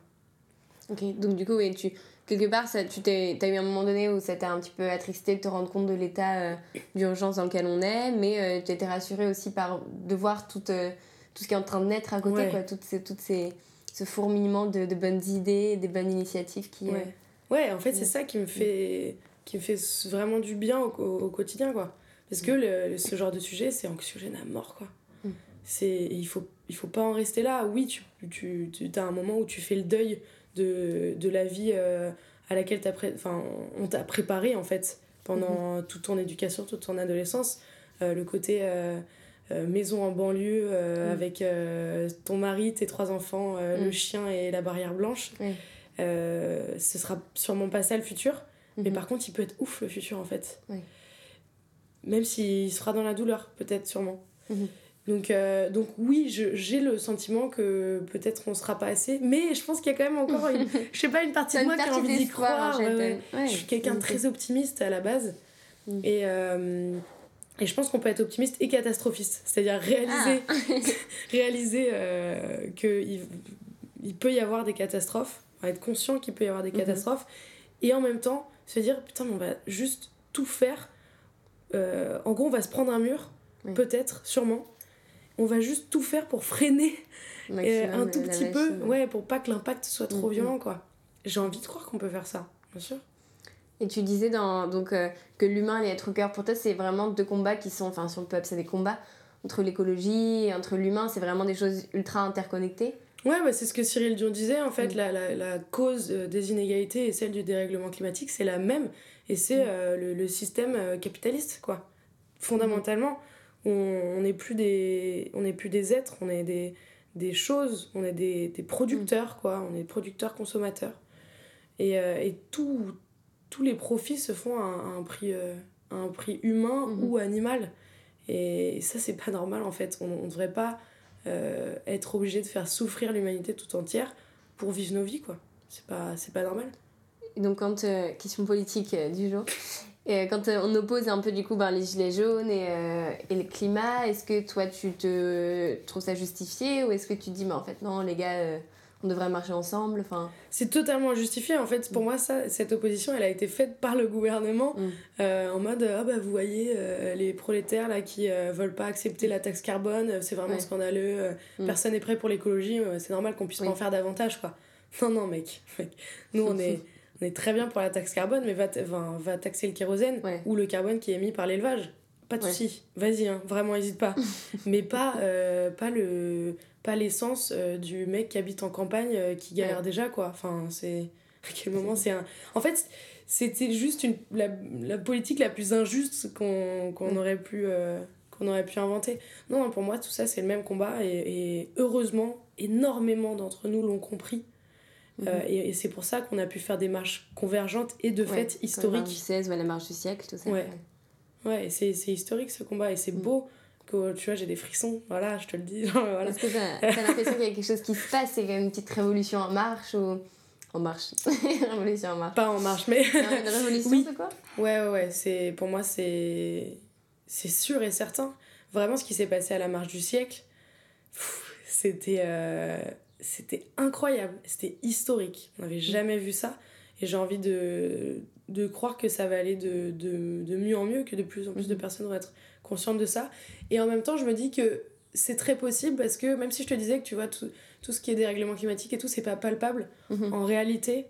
Ok, donc du coup, oui, tu, quelque part, ça, tu t'es, as eu un moment donné où ça t'a un petit peu attristé de te rendre compte de l'état euh, d'urgence dans lequel on est, mais tu étais rassuré aussi par de voir tout, tout ce qui est en train de naître à côté, quoi, toutes ces, toutes ces, ce fourmillement de, de bonnes idées, des bonnes initiatives qui... Ouais, ouais en fait, c'est ça qui me fait qui me fait vraiment du bien au, au, quotidien, quoi. Parce que le, ce genre de sujet, c'est anxiogène à mort, quoi. Mm. C'est, il faut, il faut pas en rester là. Oui, tu, tu, tu as un moment où tu fais le deuil de, de la vie euh, à laquelle pré... enfin, on t'a préparé, en fait, pendant mm-hmm. toute ton éducation, toute ton adolescence. Euh, le côté euh, maison en banlieue mm. avec ton mari, tes trois enfants, le mm. chien et la barrière blanche. ce sera sûrement pas ça le futur. Mais mhm. par contre, il peut être ouf le futur en fait. Même s'il sera dans la douleur, peut-être, sûrement. Mhm. Donc, euh, donc oui, j'ai le sentiment que peut-être on sera pas assez, mais je pense qu'il y a quand même encore une, <laughs> je sais pas, une partie de moi qui a envie d'y croire. Je suis quelqu'un de très optimiste à la base. Mhm. Et, euh, et je pense qu'on peut être optimiste et catastrophiste. C'est-à-dire réaliser, ah. <laughs> réaliser euh, qu'il il peut y avoir des catastrophes, être conscient qu'il peut y avoir des catastrophes, et en même temps se dire putain on va juste tout faire euh, en gros on va se prendre un mur peut-être sûrement on va juste tout faire pour freiner euh, un tout petit peu ouais pour pas que l'impact soit trop mm, violent quoi j'ai envie de croire qu'on peut faire ça bien sûr et tu disais dans, donc, euh, que l'humain allait être au cœur pour toi, c'est vraiment deux combats qui sont, enfin, sur le peuple, c'est des combats entre l'écologie et entre l'humain, c'est vraiment des choses ultra interconnectées? Ouais, bah, c'est ce que Cyril Dion disait. En fait, mm. la, la, la, cause euh, des inégalités et celle du dérèglement climatique, c'est la même. Et c'est mm. euh, le, le, système capitaliste, quoi. Fondamentalement, on n'est plus, des, on plus des êtres, on est des, des choses, on est des, des producteurs, mm. quoi. On est producteurs-consommateurs. Et, et tout, tous les profits se font à, un, prix, à un prix humain mm-hmm. ou animal. Et ça, c'est pas normal, en fait. On ne devrait pas euh, être obligé de faire souffrir l'humanité tout entière pour vivre nos vies, quoi. C'est pas, c'est pas normal. donc, quand, euh, question politique euh, du jour, et quand on oppose un peu du coup ben, les gilets jaunes et, et le climat, est-ce que toi tu te trouves ça justifié ou est-ce que tu te dis, mais en fait, non, les gars, on devrait marcher ensemble. Enfin, C'est totalement justifié. En fait, pour moi, ça, cette opposition, elle a été faite par le gouvernement Mm. euh, en mode Ah bah vous voyez, euh, les prolétaires là qui euh, veulent pas accepter la taxe carbone, euh, c'est vraiment Ouais. scandaleux, euh, Mm. personne n'est prêt pour l'écologie, euh, c'est normal qu'on puisse Oui. pas en faire davantage quoi. <laughs> Non, non, mec. mec. Nous, on est, <laughs> on est très bien pour la taxe carbone, mais va, va, va taxer le kérosène Ouais. ou le carbone qui est émis par l'élevage. Pas de Ouais. souci, vas-y, hein, vraiment, hésite pas. <laughs> mais pas, euh, pas le pas l'essence euh, du mec qui habite en campagne euh, qui galère Ouais. déjà, quoi. Enfin, c'est. <laughs> À quel moment c'est un. En fait, c'était juste une, la, la politique la plus injuste qu'on qu'on Mm. aurait pu. qu'on aurait pu inventer. Non, non, pour moi, tout ça, c'est le même combat. Et, et heureusement, énormément d'entre nous l'ont compris. Mhm. Euh, et, et c'est pour ça qu'on a pu faire des marches convergentes et de ouais, fait marche historiques. du 16 ou la marche du siècle, tout ça. Ouais. Ouais, c'est c'est historique ce combat. Et c'est Mm. beau que, tu vois, j'ai des frissons. Voilà, je te le dis. <laughs> voilà. Est-ce que t'as as, l'impression qu'il y a quelque chose qui se passe C'est une petite révolution en marche ou. En marche? <laughs> révolution en marche. Pas en marche, mais. Non, Une révolution, Oui. c'est quoi? Ouais, ouais, ouais. C'est, pour moi, c'est, c'est sûr et certain. Vraiment, ce qui s'est passé à la marche du siècle, c'était, euh, c'était incroyable. C'était historique. On n'avait jamais vu ça. Et j'ai envie de, de croire que ça va aller de, de, de mieux en mieux, que de plus en plus de Mhm. personnes vont être conscientes de ça. Et en même temps, je me dis que c'est très possible parce que même si je te disais que tu vois, tout, tout ce qui est dérèglement climatique et tout, c'est pas palpable, Mhm. en réalité,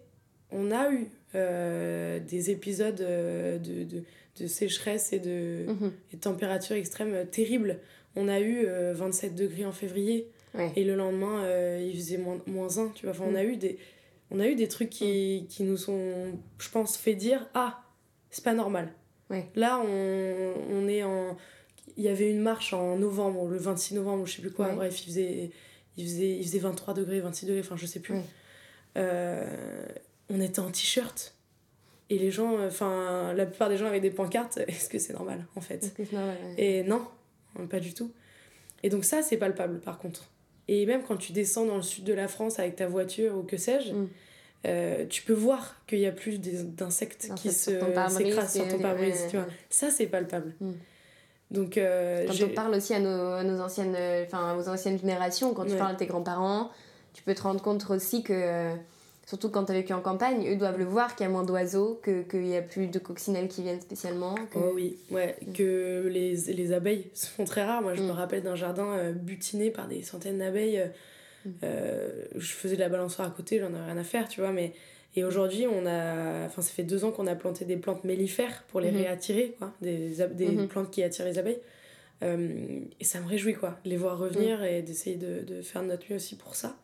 on a eu euh, des épisodes euh, de, de, de sécheresse et de, Mhm. et de températures extrêmes euh, terribles. On a eu euh, 27 degrés en février Ouais. et le lendemain, euh, il faisait moins, moins 1. Tu vois. Enfin, on, Mm. a eu des, on a eu des trucs qui, qui nous sont, je pense, fait dire Ah, c'est pas normal. Ouais. Là, on, on est en. Il y avait une marche en novembre, le 26 novembre, je sais plus quoi. Ouais. Bref, il faisait, il, faisait, il faisait 23 degrés, 26 degrés, enfin, je sais plus. Euh, on était en t-shirt. Et les gens, enfin, la plupart des gens avaient des pancartes. <laughs> Est-ce que c'est normal, en fait? Normal ouais. Et non, pas du tout. Et donc ça, c'est palpable, par contre. Et même quand tu descends dans le sud de la France avec ta voiture ou que sais-je, Mm. euh, tu peux voir qu'il y a plus d'insectes qui D'insectes se sur ton pare-brise, s'écrasent sur ton pare-brise, ouais, tu vois. ouais. Ça, c'est palpable. Mm. Donc, euh, Quand on parle aussi à nos, à nos anciennes, enfin, aux anciennes générations, quand tu Ouais. parles à tes grands-parents, tu peux te rendre compte aussi que, surtout quand tu as vécu en campagne, eux doivent le voir qu'il y a moins d'oiseaux, que- qu'il n'y a plus de coccinelles qui viennent spécialement. Que... Oh oui, ouais, que les, les abeilles <laughs> se font très rares. Moi, je me Mm. rappelle d'un jardin euh, butiné par des centaines d'abeilles. euh, Mm. euh, je faisais de la balançoire à côté, j'en avais rien à faire, tu vois. Mais... Et aujourd'hui, on a... Enfin, ça fait deux ans qu'on a planté des plantes mellifères pour les Mhm. réattirer, quoi. Des, des Mhm. plantes qui attirent les abeilles. Euh, et ça me réjouit, quoi, de les voir revenir et d'essayer de, de faire de notre mieux aussi pour ça.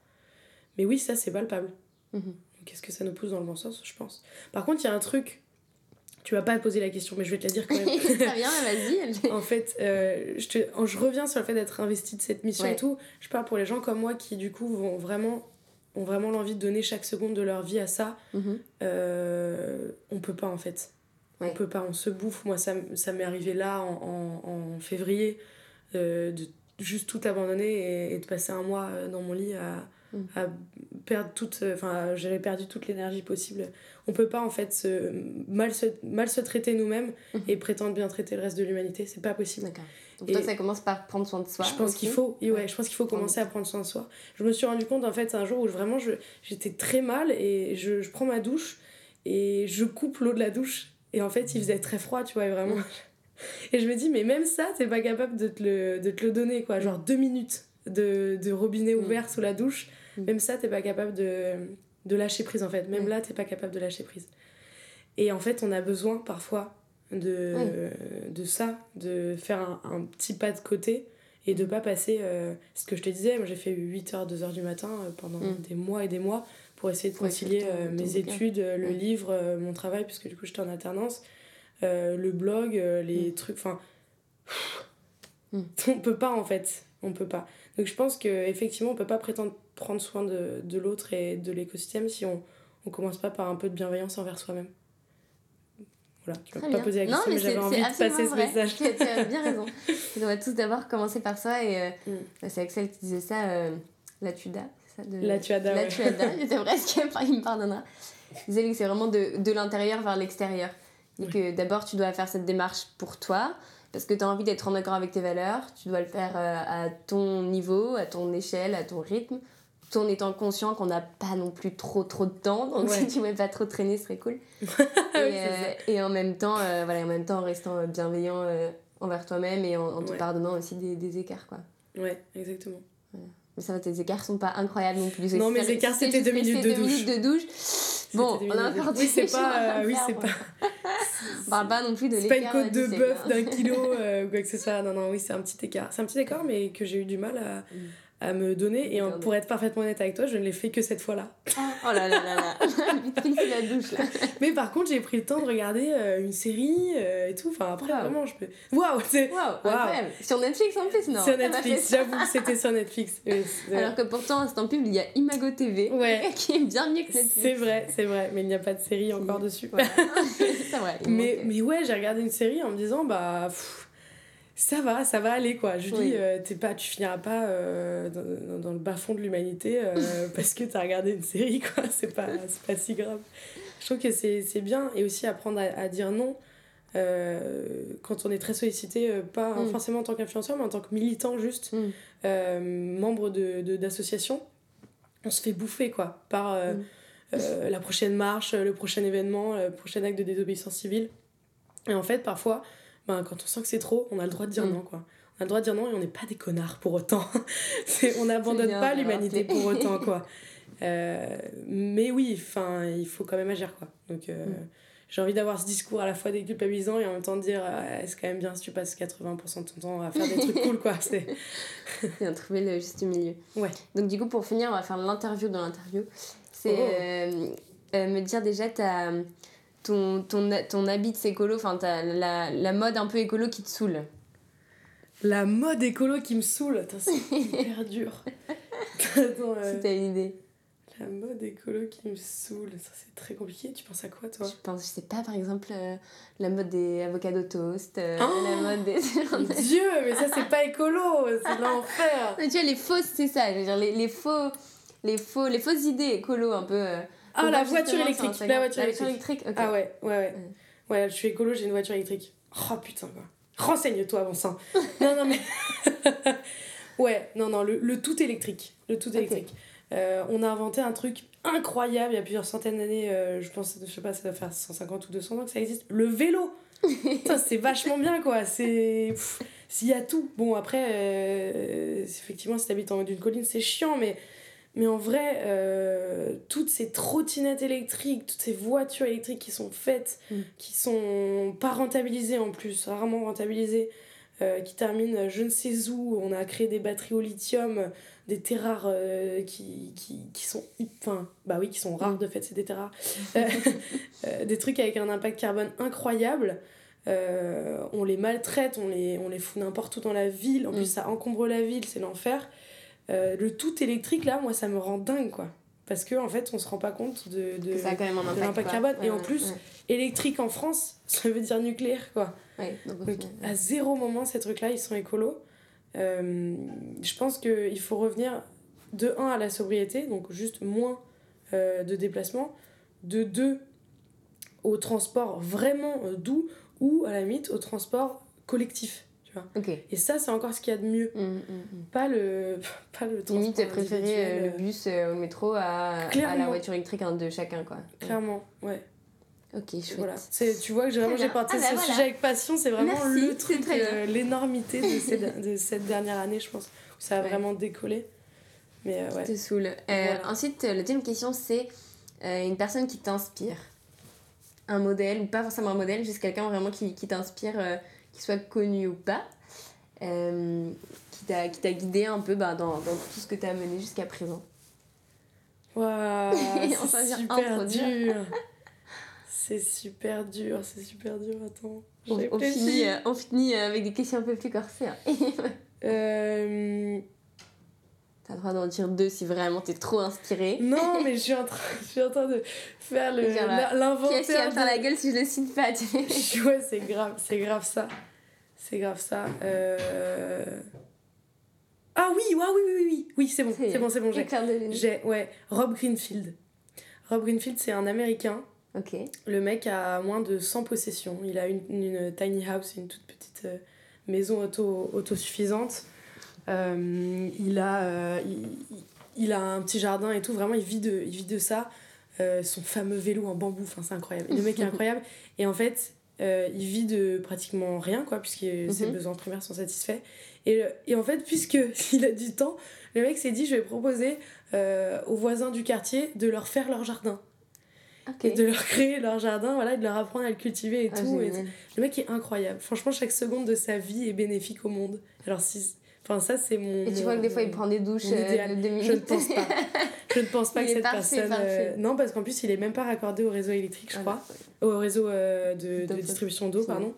Mais oui, ça, c'est palpable. Mhm. Qu'est-ce que ça nous pousse dans le bon sens, je pense. Par contre, il y a un truc... Tu vas pas poser la question, mais je vais te la dire quand même. <laughs> Très bien, <laughs> vas-y. En fait, euh, je, te, je reviens sur le fait d'être investi de cette mission Ouais. et tout. Je parle pour les gens comme moi qui, du coup, vont vraiment, ont vraiment l'envie de donner chaque seconde de leur vie à ça. Mhm. Euh, on peut pas, en fait. Ouais. On peut pas, on se bouffe. Moi, ça, ça m'est arrivé là, en, en, en février, euh, de juste tout abandonner et, et de passer un mois dans mon lit à. À perdre toute... Enfin, j'avais perdu toute l'énergie possible. On peut pas, en fait, se, mal, se, mal se traiter nous-mêmes Mhm. et prétendre bien traiter le reste de l'humanité. C'est pas possible. Donc Et- toi, ça commence par prendre soin de soi. Je pense qu'il faut, et ouais, Ouais. je pense qu'il faut commencer à prendre soin de soi. Je me suis rendu compte en fait un jour où vraiment je, j'étais très mal et je, je prends ma douche et je coupe l'eau de la douche et en fait il faisait très froid, tu vois, et vraiment. <laughs> Et je me dis, mais même ça, t'es pas capable de te le, de te le donner, quoi. Genre deux minutes de, de robinet Mm. ouvert sous la douche. Même ça, t'es pas capable de, de lâcher prise en fait. Même Ouais. là, t'es pas capable de lâcher prise. Et en fait, on a besoin parfois de, de ça, de faire un, un petit pas de côté et de pas passer. euh, ce que je te disais, moi j'ai fait 8h, 2h du matin euh, pendant Mm. des mois et des mois pour essayer de concilier euh, mes études, le livre, mon travail, puisque du coup j'étais en alternance, le blog, les Mm. trucs. Enfin. Mm. On peut pas en fait. On peut pas. Donc je pense qu'effectivement, on peut pas prétendre prendre soin de, de l'autre et de l'écosystème si on, on commence pas par un peu de bienveillance envers soi-même. Voilà, tu m'as pas posé la Non, question, mais mais, c'est j'avais envie de passer ce vrai. message. Tu as- <laughs> tu as bien raison. On doit tous d'abord commencer par soi et euh, Mm. c'est Axel qui disait ça, euh, la tuda, c'est ça de... La tuada, La ouais. tuada, <laughs> c'est presque, il me pardonnera. Il disait que c'est vraiment de, de l'intérieur vers l'extérieur. Et que d'abord tu dois faire cette démarche pour toi, parce que tu as envie d'être en accord avec tes valeurs, tu dois le faire euh, à ton niveau, à ton échelle, à ton rythme. Tout en étant conscient qu'on n'a pas non plus trop trop de temps. Donc si <laughs> tu ne veux pas trop traîner, ce serait cool. <laughs> et, et, en même temps, voilà, en même temps en restant bienveillant envers toi-même et en, te pardonnant aussi des, des, écarts. Quoi. Ouais, exactement. Mais ça va, tes écarts sont pas incroyables non plus. Non, mes écarts, c'était deux minutes de douche. minutes de douche. Bon, on a encore Oui, c'est pas. Euh, oui, c'est pas. <laughs> on parle pas non plus de l'écart. C'est pas une côte de bœuf d'un kilo euh, ou quoi que ce soit. Non, non, oui, c'est un petit écart. C'est un petit écart, mais que j'ai eu du mal à. À me donner. Et pour être parfaitement honnête avec toi, je ne l'ai fait que cette fois-là. oh là là là là, <laughs> la douche là. <laughs> Mais par contre, j'ai pris le temps de regarder euh, une série euh, et tout. Enfin, après, vraiment, je peux. Waouh! C'est. Waouh! Sur Netflix en plus, non? Sur Netflix, j'avoue que c'était sur Netflix. <laughs> Alors que pourtant, instant pub, il y a Imago TV ouais. qui est bien mieux que Netflix. C'est vrai, c'est vrai, mais il n'y a pas de série encore dessus. c'est vrai. Mais, mais ouais, j'ai regardé une série en me disant, bah ça va, ça va aller quoi. Je dis, euh, t'es pas, tu finiras pas euh, dans, dans, le bas fond de l'humanité euh, <laughs> parce que t'as regardé une série quoi. <laughs> C'est pas, pas si grave. Je trouve que c'est bien et aussi apprendre à, dire non quand on est très sollicité, pas mm. forcément en tant qu'influenceur, mais en tant que militant juste, mm. membre d'association, de, on se fait bouffer quoi par mm. la prochaine marche, le prochain événement, le prochain acte de désobéissance civile. Et en fait, parfois, ben, quand on sent que c'est trop, on a le droit de dire mm. non, quoi. On a le droit de dire non et on n'est pas des connards pour autant. <laughs> on n'abandonne pas l'humanité pour autant, quoi. <laughs> Euh, mais oui, enfin, il faut quand même agir, quoi. Donc, euh, mm. j'ai envie d'avoir ce discours à la fois déculpabilisant et en même temps de dire euh, c'est quand même bien si tu passes 80% de ton temps à faire des trucs cool, quoi. C'est <laughs> bien trouver le juste milieu. Ouais. Donc, du coup, pour finir, on va faire l'interview dans l'interview. C'est oh. me dire déjà, ta ton, ton, ton habit de écolo, enfin la, la mode un peu écolo qui te saoule La mode écolo qui me saoule C'est <laughs> hyper dur. Attends, euh, Si t'as une idée. La mode écolo qui me saoule, ça c'est très compliqué. Tu penses à quoi toi? Je pense, je sais pas, par exemple, euh, la mode des avocats toast, euh, la oh mode des. <laughs> Dieu, mais ça c'est pas écolo, c'est l'enfer. Mais tu vois, les fausses, c'est ça, je veux dire, les, les, faux, les, faux, les fausses idées écolo un peu. Ah, la voiture électrique. La voiture électrique. Ah ouais, ouais, ouais. Ouais, je suis écolo, j'ai une voiture électrique. Oh putain, quoi. Renseigne-toi, bon sang. <laughs> non, non, mais. <laughs> ouais, non, non, le, le, tout électrique. Le tout électrique. Euh, on a inventé un truc incroyable il y a plusieurs centaines d'années. Euh, je pense, je sais pas, ça doit faire 150 ou 200 ans que ça existe. Le vélo <laughs> c'est vachement bien, quoi. C'est. S'il y a tout. Bon, après, euh, effectivement, si t'habites en haut d'une colline, c'est chiant, mais mais en vrai, euh, toutes ces trottinettes électriques, toutes ces voitures électriques qui sont faites, mm. qui sont pas rentabilisées en plus, rarement rentabilisées, euh, qui terminent je ne sais où, on a créé des batteries au lithium, des terres rares euh, qui, qui, qui, sont. Enfin, bah oui, qui sont rares de fait, c'est des terres rares. <laughs> des trucs avec un impact carbone incroyable. on les maltraite, on les, on les fout n'importe où dans la ville, en mm. plus ça encombre la ville, c'est l'enfer. Euh, le tout électrique, là, moi, ça me rend dingue, quoi. Parce qu'en en fait, on se rend pas compte de, de, l'impact carbone. et en plus, électrique en France, <laughs> ça veut dire nucléaire, quoi. donc, à zéro moment, ces trucs-là, ils sont écolos. Euh, je pense qu'il faut revenir de 1 à la sobriété, donc juste moins euh, de déplacements, de 2 au transport vraiment doux, ou à la limite au transport collectif. Et ça, c'est encore ce qu'il y a de mieux. Mmh, mmh, mmh. Pas le, <laughs> pas le transport. Limite, préférer euh, le bus euh, au métro à, à la voiture électrique hein, de chacun, quoi. Clairement, ouais. Ok, chouette. Voilà. Tu vois que vraiment j'ai porté ah, bah ce sujet avec passion, c'est vraiment le truc, euh, l'énormité de, ces, de cette dernière année, je pense, où ça a vraiment décollé. Mais ouais. Te saoule. Ensuite, la deuxième question, c'est une personne qui t'inspire. Un modèle, ou pas forcément un modèle, juste quelqu'un vraiment qui, qui t'inspire qu'il soit connu ou pas, euh, qui t'a guidé un peu bah, dans, dans, tout ce que tu as mené jusqu'à présent Waouh, <laughs> c'est super dur. <laughs> c'est super dur, c'est super dur, attends. On, on, finit, euh, on finit avec des questions un peu plus corsées. Hein. <laughs> euh... T'as le droit d'en dire deux si vraiment t'es trop inspiré. Non, <laughs> mais je suis en train, je suis en train de faire l'inventaire. Qui est-ce faire la gueule si je le cite pas <laughs> Ouais, c'est grave, c'est grave ça. C'est grave ça. Euh... Ah oui, oui, oui, oui, oui, oui, c'est bon, c'est bon, c'est bon. J'ai, ouais, Rob Greenfield. Rob Greenfield, c'est un Américain. Ok. Le mec a moins de 100 possessions. Il a une, une tiny house, une toute petite euh, maison auto, autosuffisante. Euh, il a. Euh, il a un petit jardin et tout, vraiment, il vit de, il vit de ça. Euh, son fameux vélo en bambou, enfin, c'est incroyable. Et le mec est <laughs> incroyable. Et en fait, euh, il vit de pratiquement rien, quoi, puisque ses Mhm. besoins primaires sont satisfaits. Et, et en fait, puisque <laughs> il a du temps, le mec s'est dit je vais proposer euh, aux voisins du quartier de leur faire leur jardin. Et de leur créer leur jardin, voilà, de leur apprendre à le cultiver et Ah, tout. Et le mec est incroyable. Franchement, chaque seconde de sa vie est bénéfique au monde. Alors, si. Enfin, ça, c'est mon. Et tu vois que des fois, il prend des douches euh, de deux minutes. Je ne pense pas. <laughs> Je ne pense pas Il que cette parfait, personne. euh. Non, parce qu'en plus, il est même pas raccordé au réseau électrique, je Voilà. crois. Au réseau euh, de, distribution d'eau, pardon.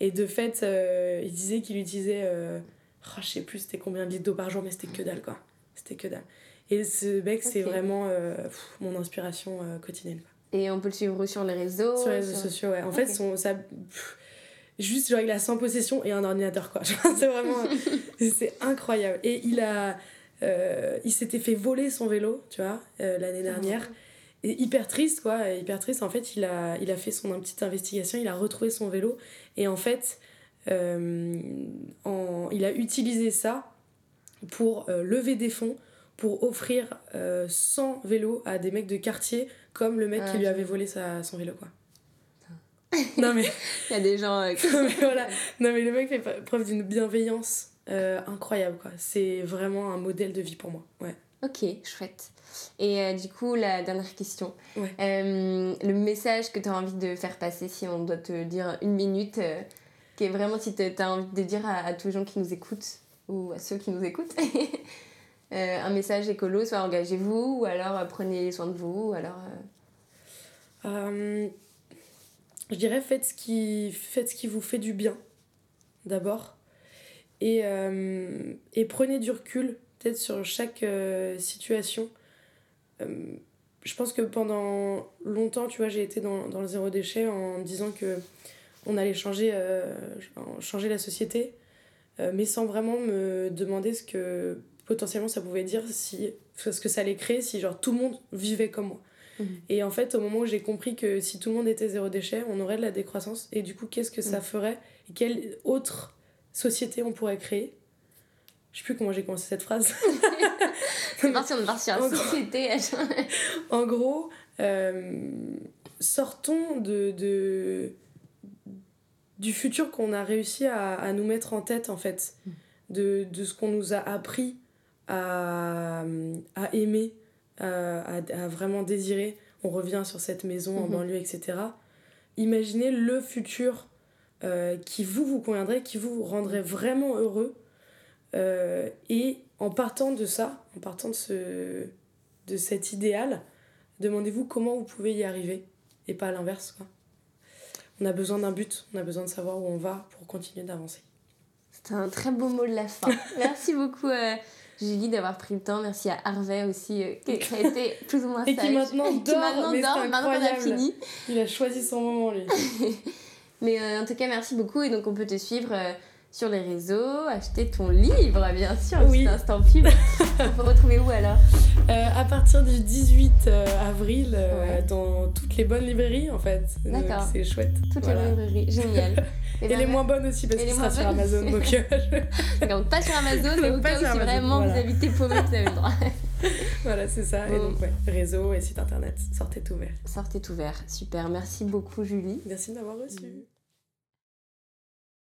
Et de fait, euh, il disait qu'il utilisait. Oh, je sais plus c'était combien de litres d'eau par jour, mais c'était que dalle, quoi. C'était que dalle. Et ce mec, c'est vraiment pff, mon inspiration quotidienne. Quoi. Et on peut le suivre sur les réseaux? sur les réseaux sur- sociaux, ouais. En fait, son, ça, pff, juste, genre, il a 100 possessions et un ordinateur, quoi. <laughs> c'est vraiment. <laughs> c'est incroyable. Et il a. euh, il s'était fait voler son vélo, tu vois, euh, l'année dernière. Et hyper triste, quoi. Hyper triste. En fait, il a, il a fait son petite investigation, il a retrouvé son vélo. Et en fait, euh, en, il a utilisé ça pour lever des fonds, pour offrir euh, 100 vélos à des mecs de quartier, comme le mec Ah, qui lui avait volé sa, son vélo, quoi. <laughs> non, mais, Il y a des gens. euh, <laughs> qui- non, mais voilà. Non, mais le mec fait preuve d'une bienveillance euh, incroyable, quoi. C'est vraiment un modèle de vie pour moi. Ouais. Ok, chouette. Et euh, du coup, la dernière question. Ouais. Euh, le message que tu as envie de faire passer, si on doit te dire une minute, qui est vraiment si tu as envie de dire à, à tous les gens qui nous écoutent, ou à ceux qui nous écoutent, <laughs> un message écolo, soit engagez-vous, ou alors prenez soin de vous, ou alors... je dirais faites ce, qui, faites ce qui vous fait du bien, d'abord. Et, euh, et prenez du recul, peut-être sur chaque euh, situation. Euh, je pense que pendant longtemps, tu vois, j'ai été dans, dans le zéro déchet en disant que on allait changer, changer la société, mais sans vraiment me demander ce que potentiellement ça pouvait dire, si, ce que ça allait créer si genre tout le monde vivait comme moi. Et en fait, au moment où j'ai compris que si tout le monde était zéro déchet, on aurait de la décroissance. Et du coup, qu'est-ce que ça Mm. ferait? Et quelle autre société on pourrait créer? Je sais plus comment j'ai commencé cette phrase. C'est parti, on est parti sur En la gros- société. en gros, euh, sortons de, de, du futur qu'on a réussi à, à nous mettre en tête, en fait. De, de ce qu'on nous a appris à, à aimer, à, à, vraiment désirer. On revient sur cette maison en Mhm. banlieue, etc. Imaginez le futur euh, qui vous, vous conviendrait, qui vous rendrait vraiment heureux. Euh, et en partant de ça, en partant de, ce, de cet idéal, demandez-vous comment vous pouvez y arriver et pas à l'inverse. quoi. On a besoin d'un but, on a besoin de savoir où on va pour continuer d'avancer. C'est un très beau mot de la fin. <laughs> Merci beaucoup, euh, Julie, d'avoir pris le temps. Merci à Harvey aussi, euh, qui qui a été <laughs> plus ou moins Et qui sage. maintenant <laughs> Qui dort, maintenant mais dort, maintenant qu'on a fini. Il a choisi son moment, lui. <laughs> Mais euh, en tout cas, merci beaucoup. Et donc, on peut te suivre euh, sur les réseaux, acheter ton livre, bien sûr. Oui. C'est instant pub. on peut retrouver où alors? Euh, à partir du 18 euh, avril, Ouais. dans toutes les bonnes librairies, en fait. D'accord. C'est chouette. Toutes Voilà. les librairies. Génial. Et ben, les moins bonnes aussi, parce Et que ce sera sur Amazon. Donc, euh, <laughs> Donc, pas sur Amazon, mais au cas où si vraiment voilà. vous habitez paumé, vous avez le droit. <laughs> voilà, c'est ça. Et donc, ouais, réseau et site internet, sortez tout ouvert. Sortez tout vert. Super. Merci beaucoup, Julie. Merci de m'avoir reçu.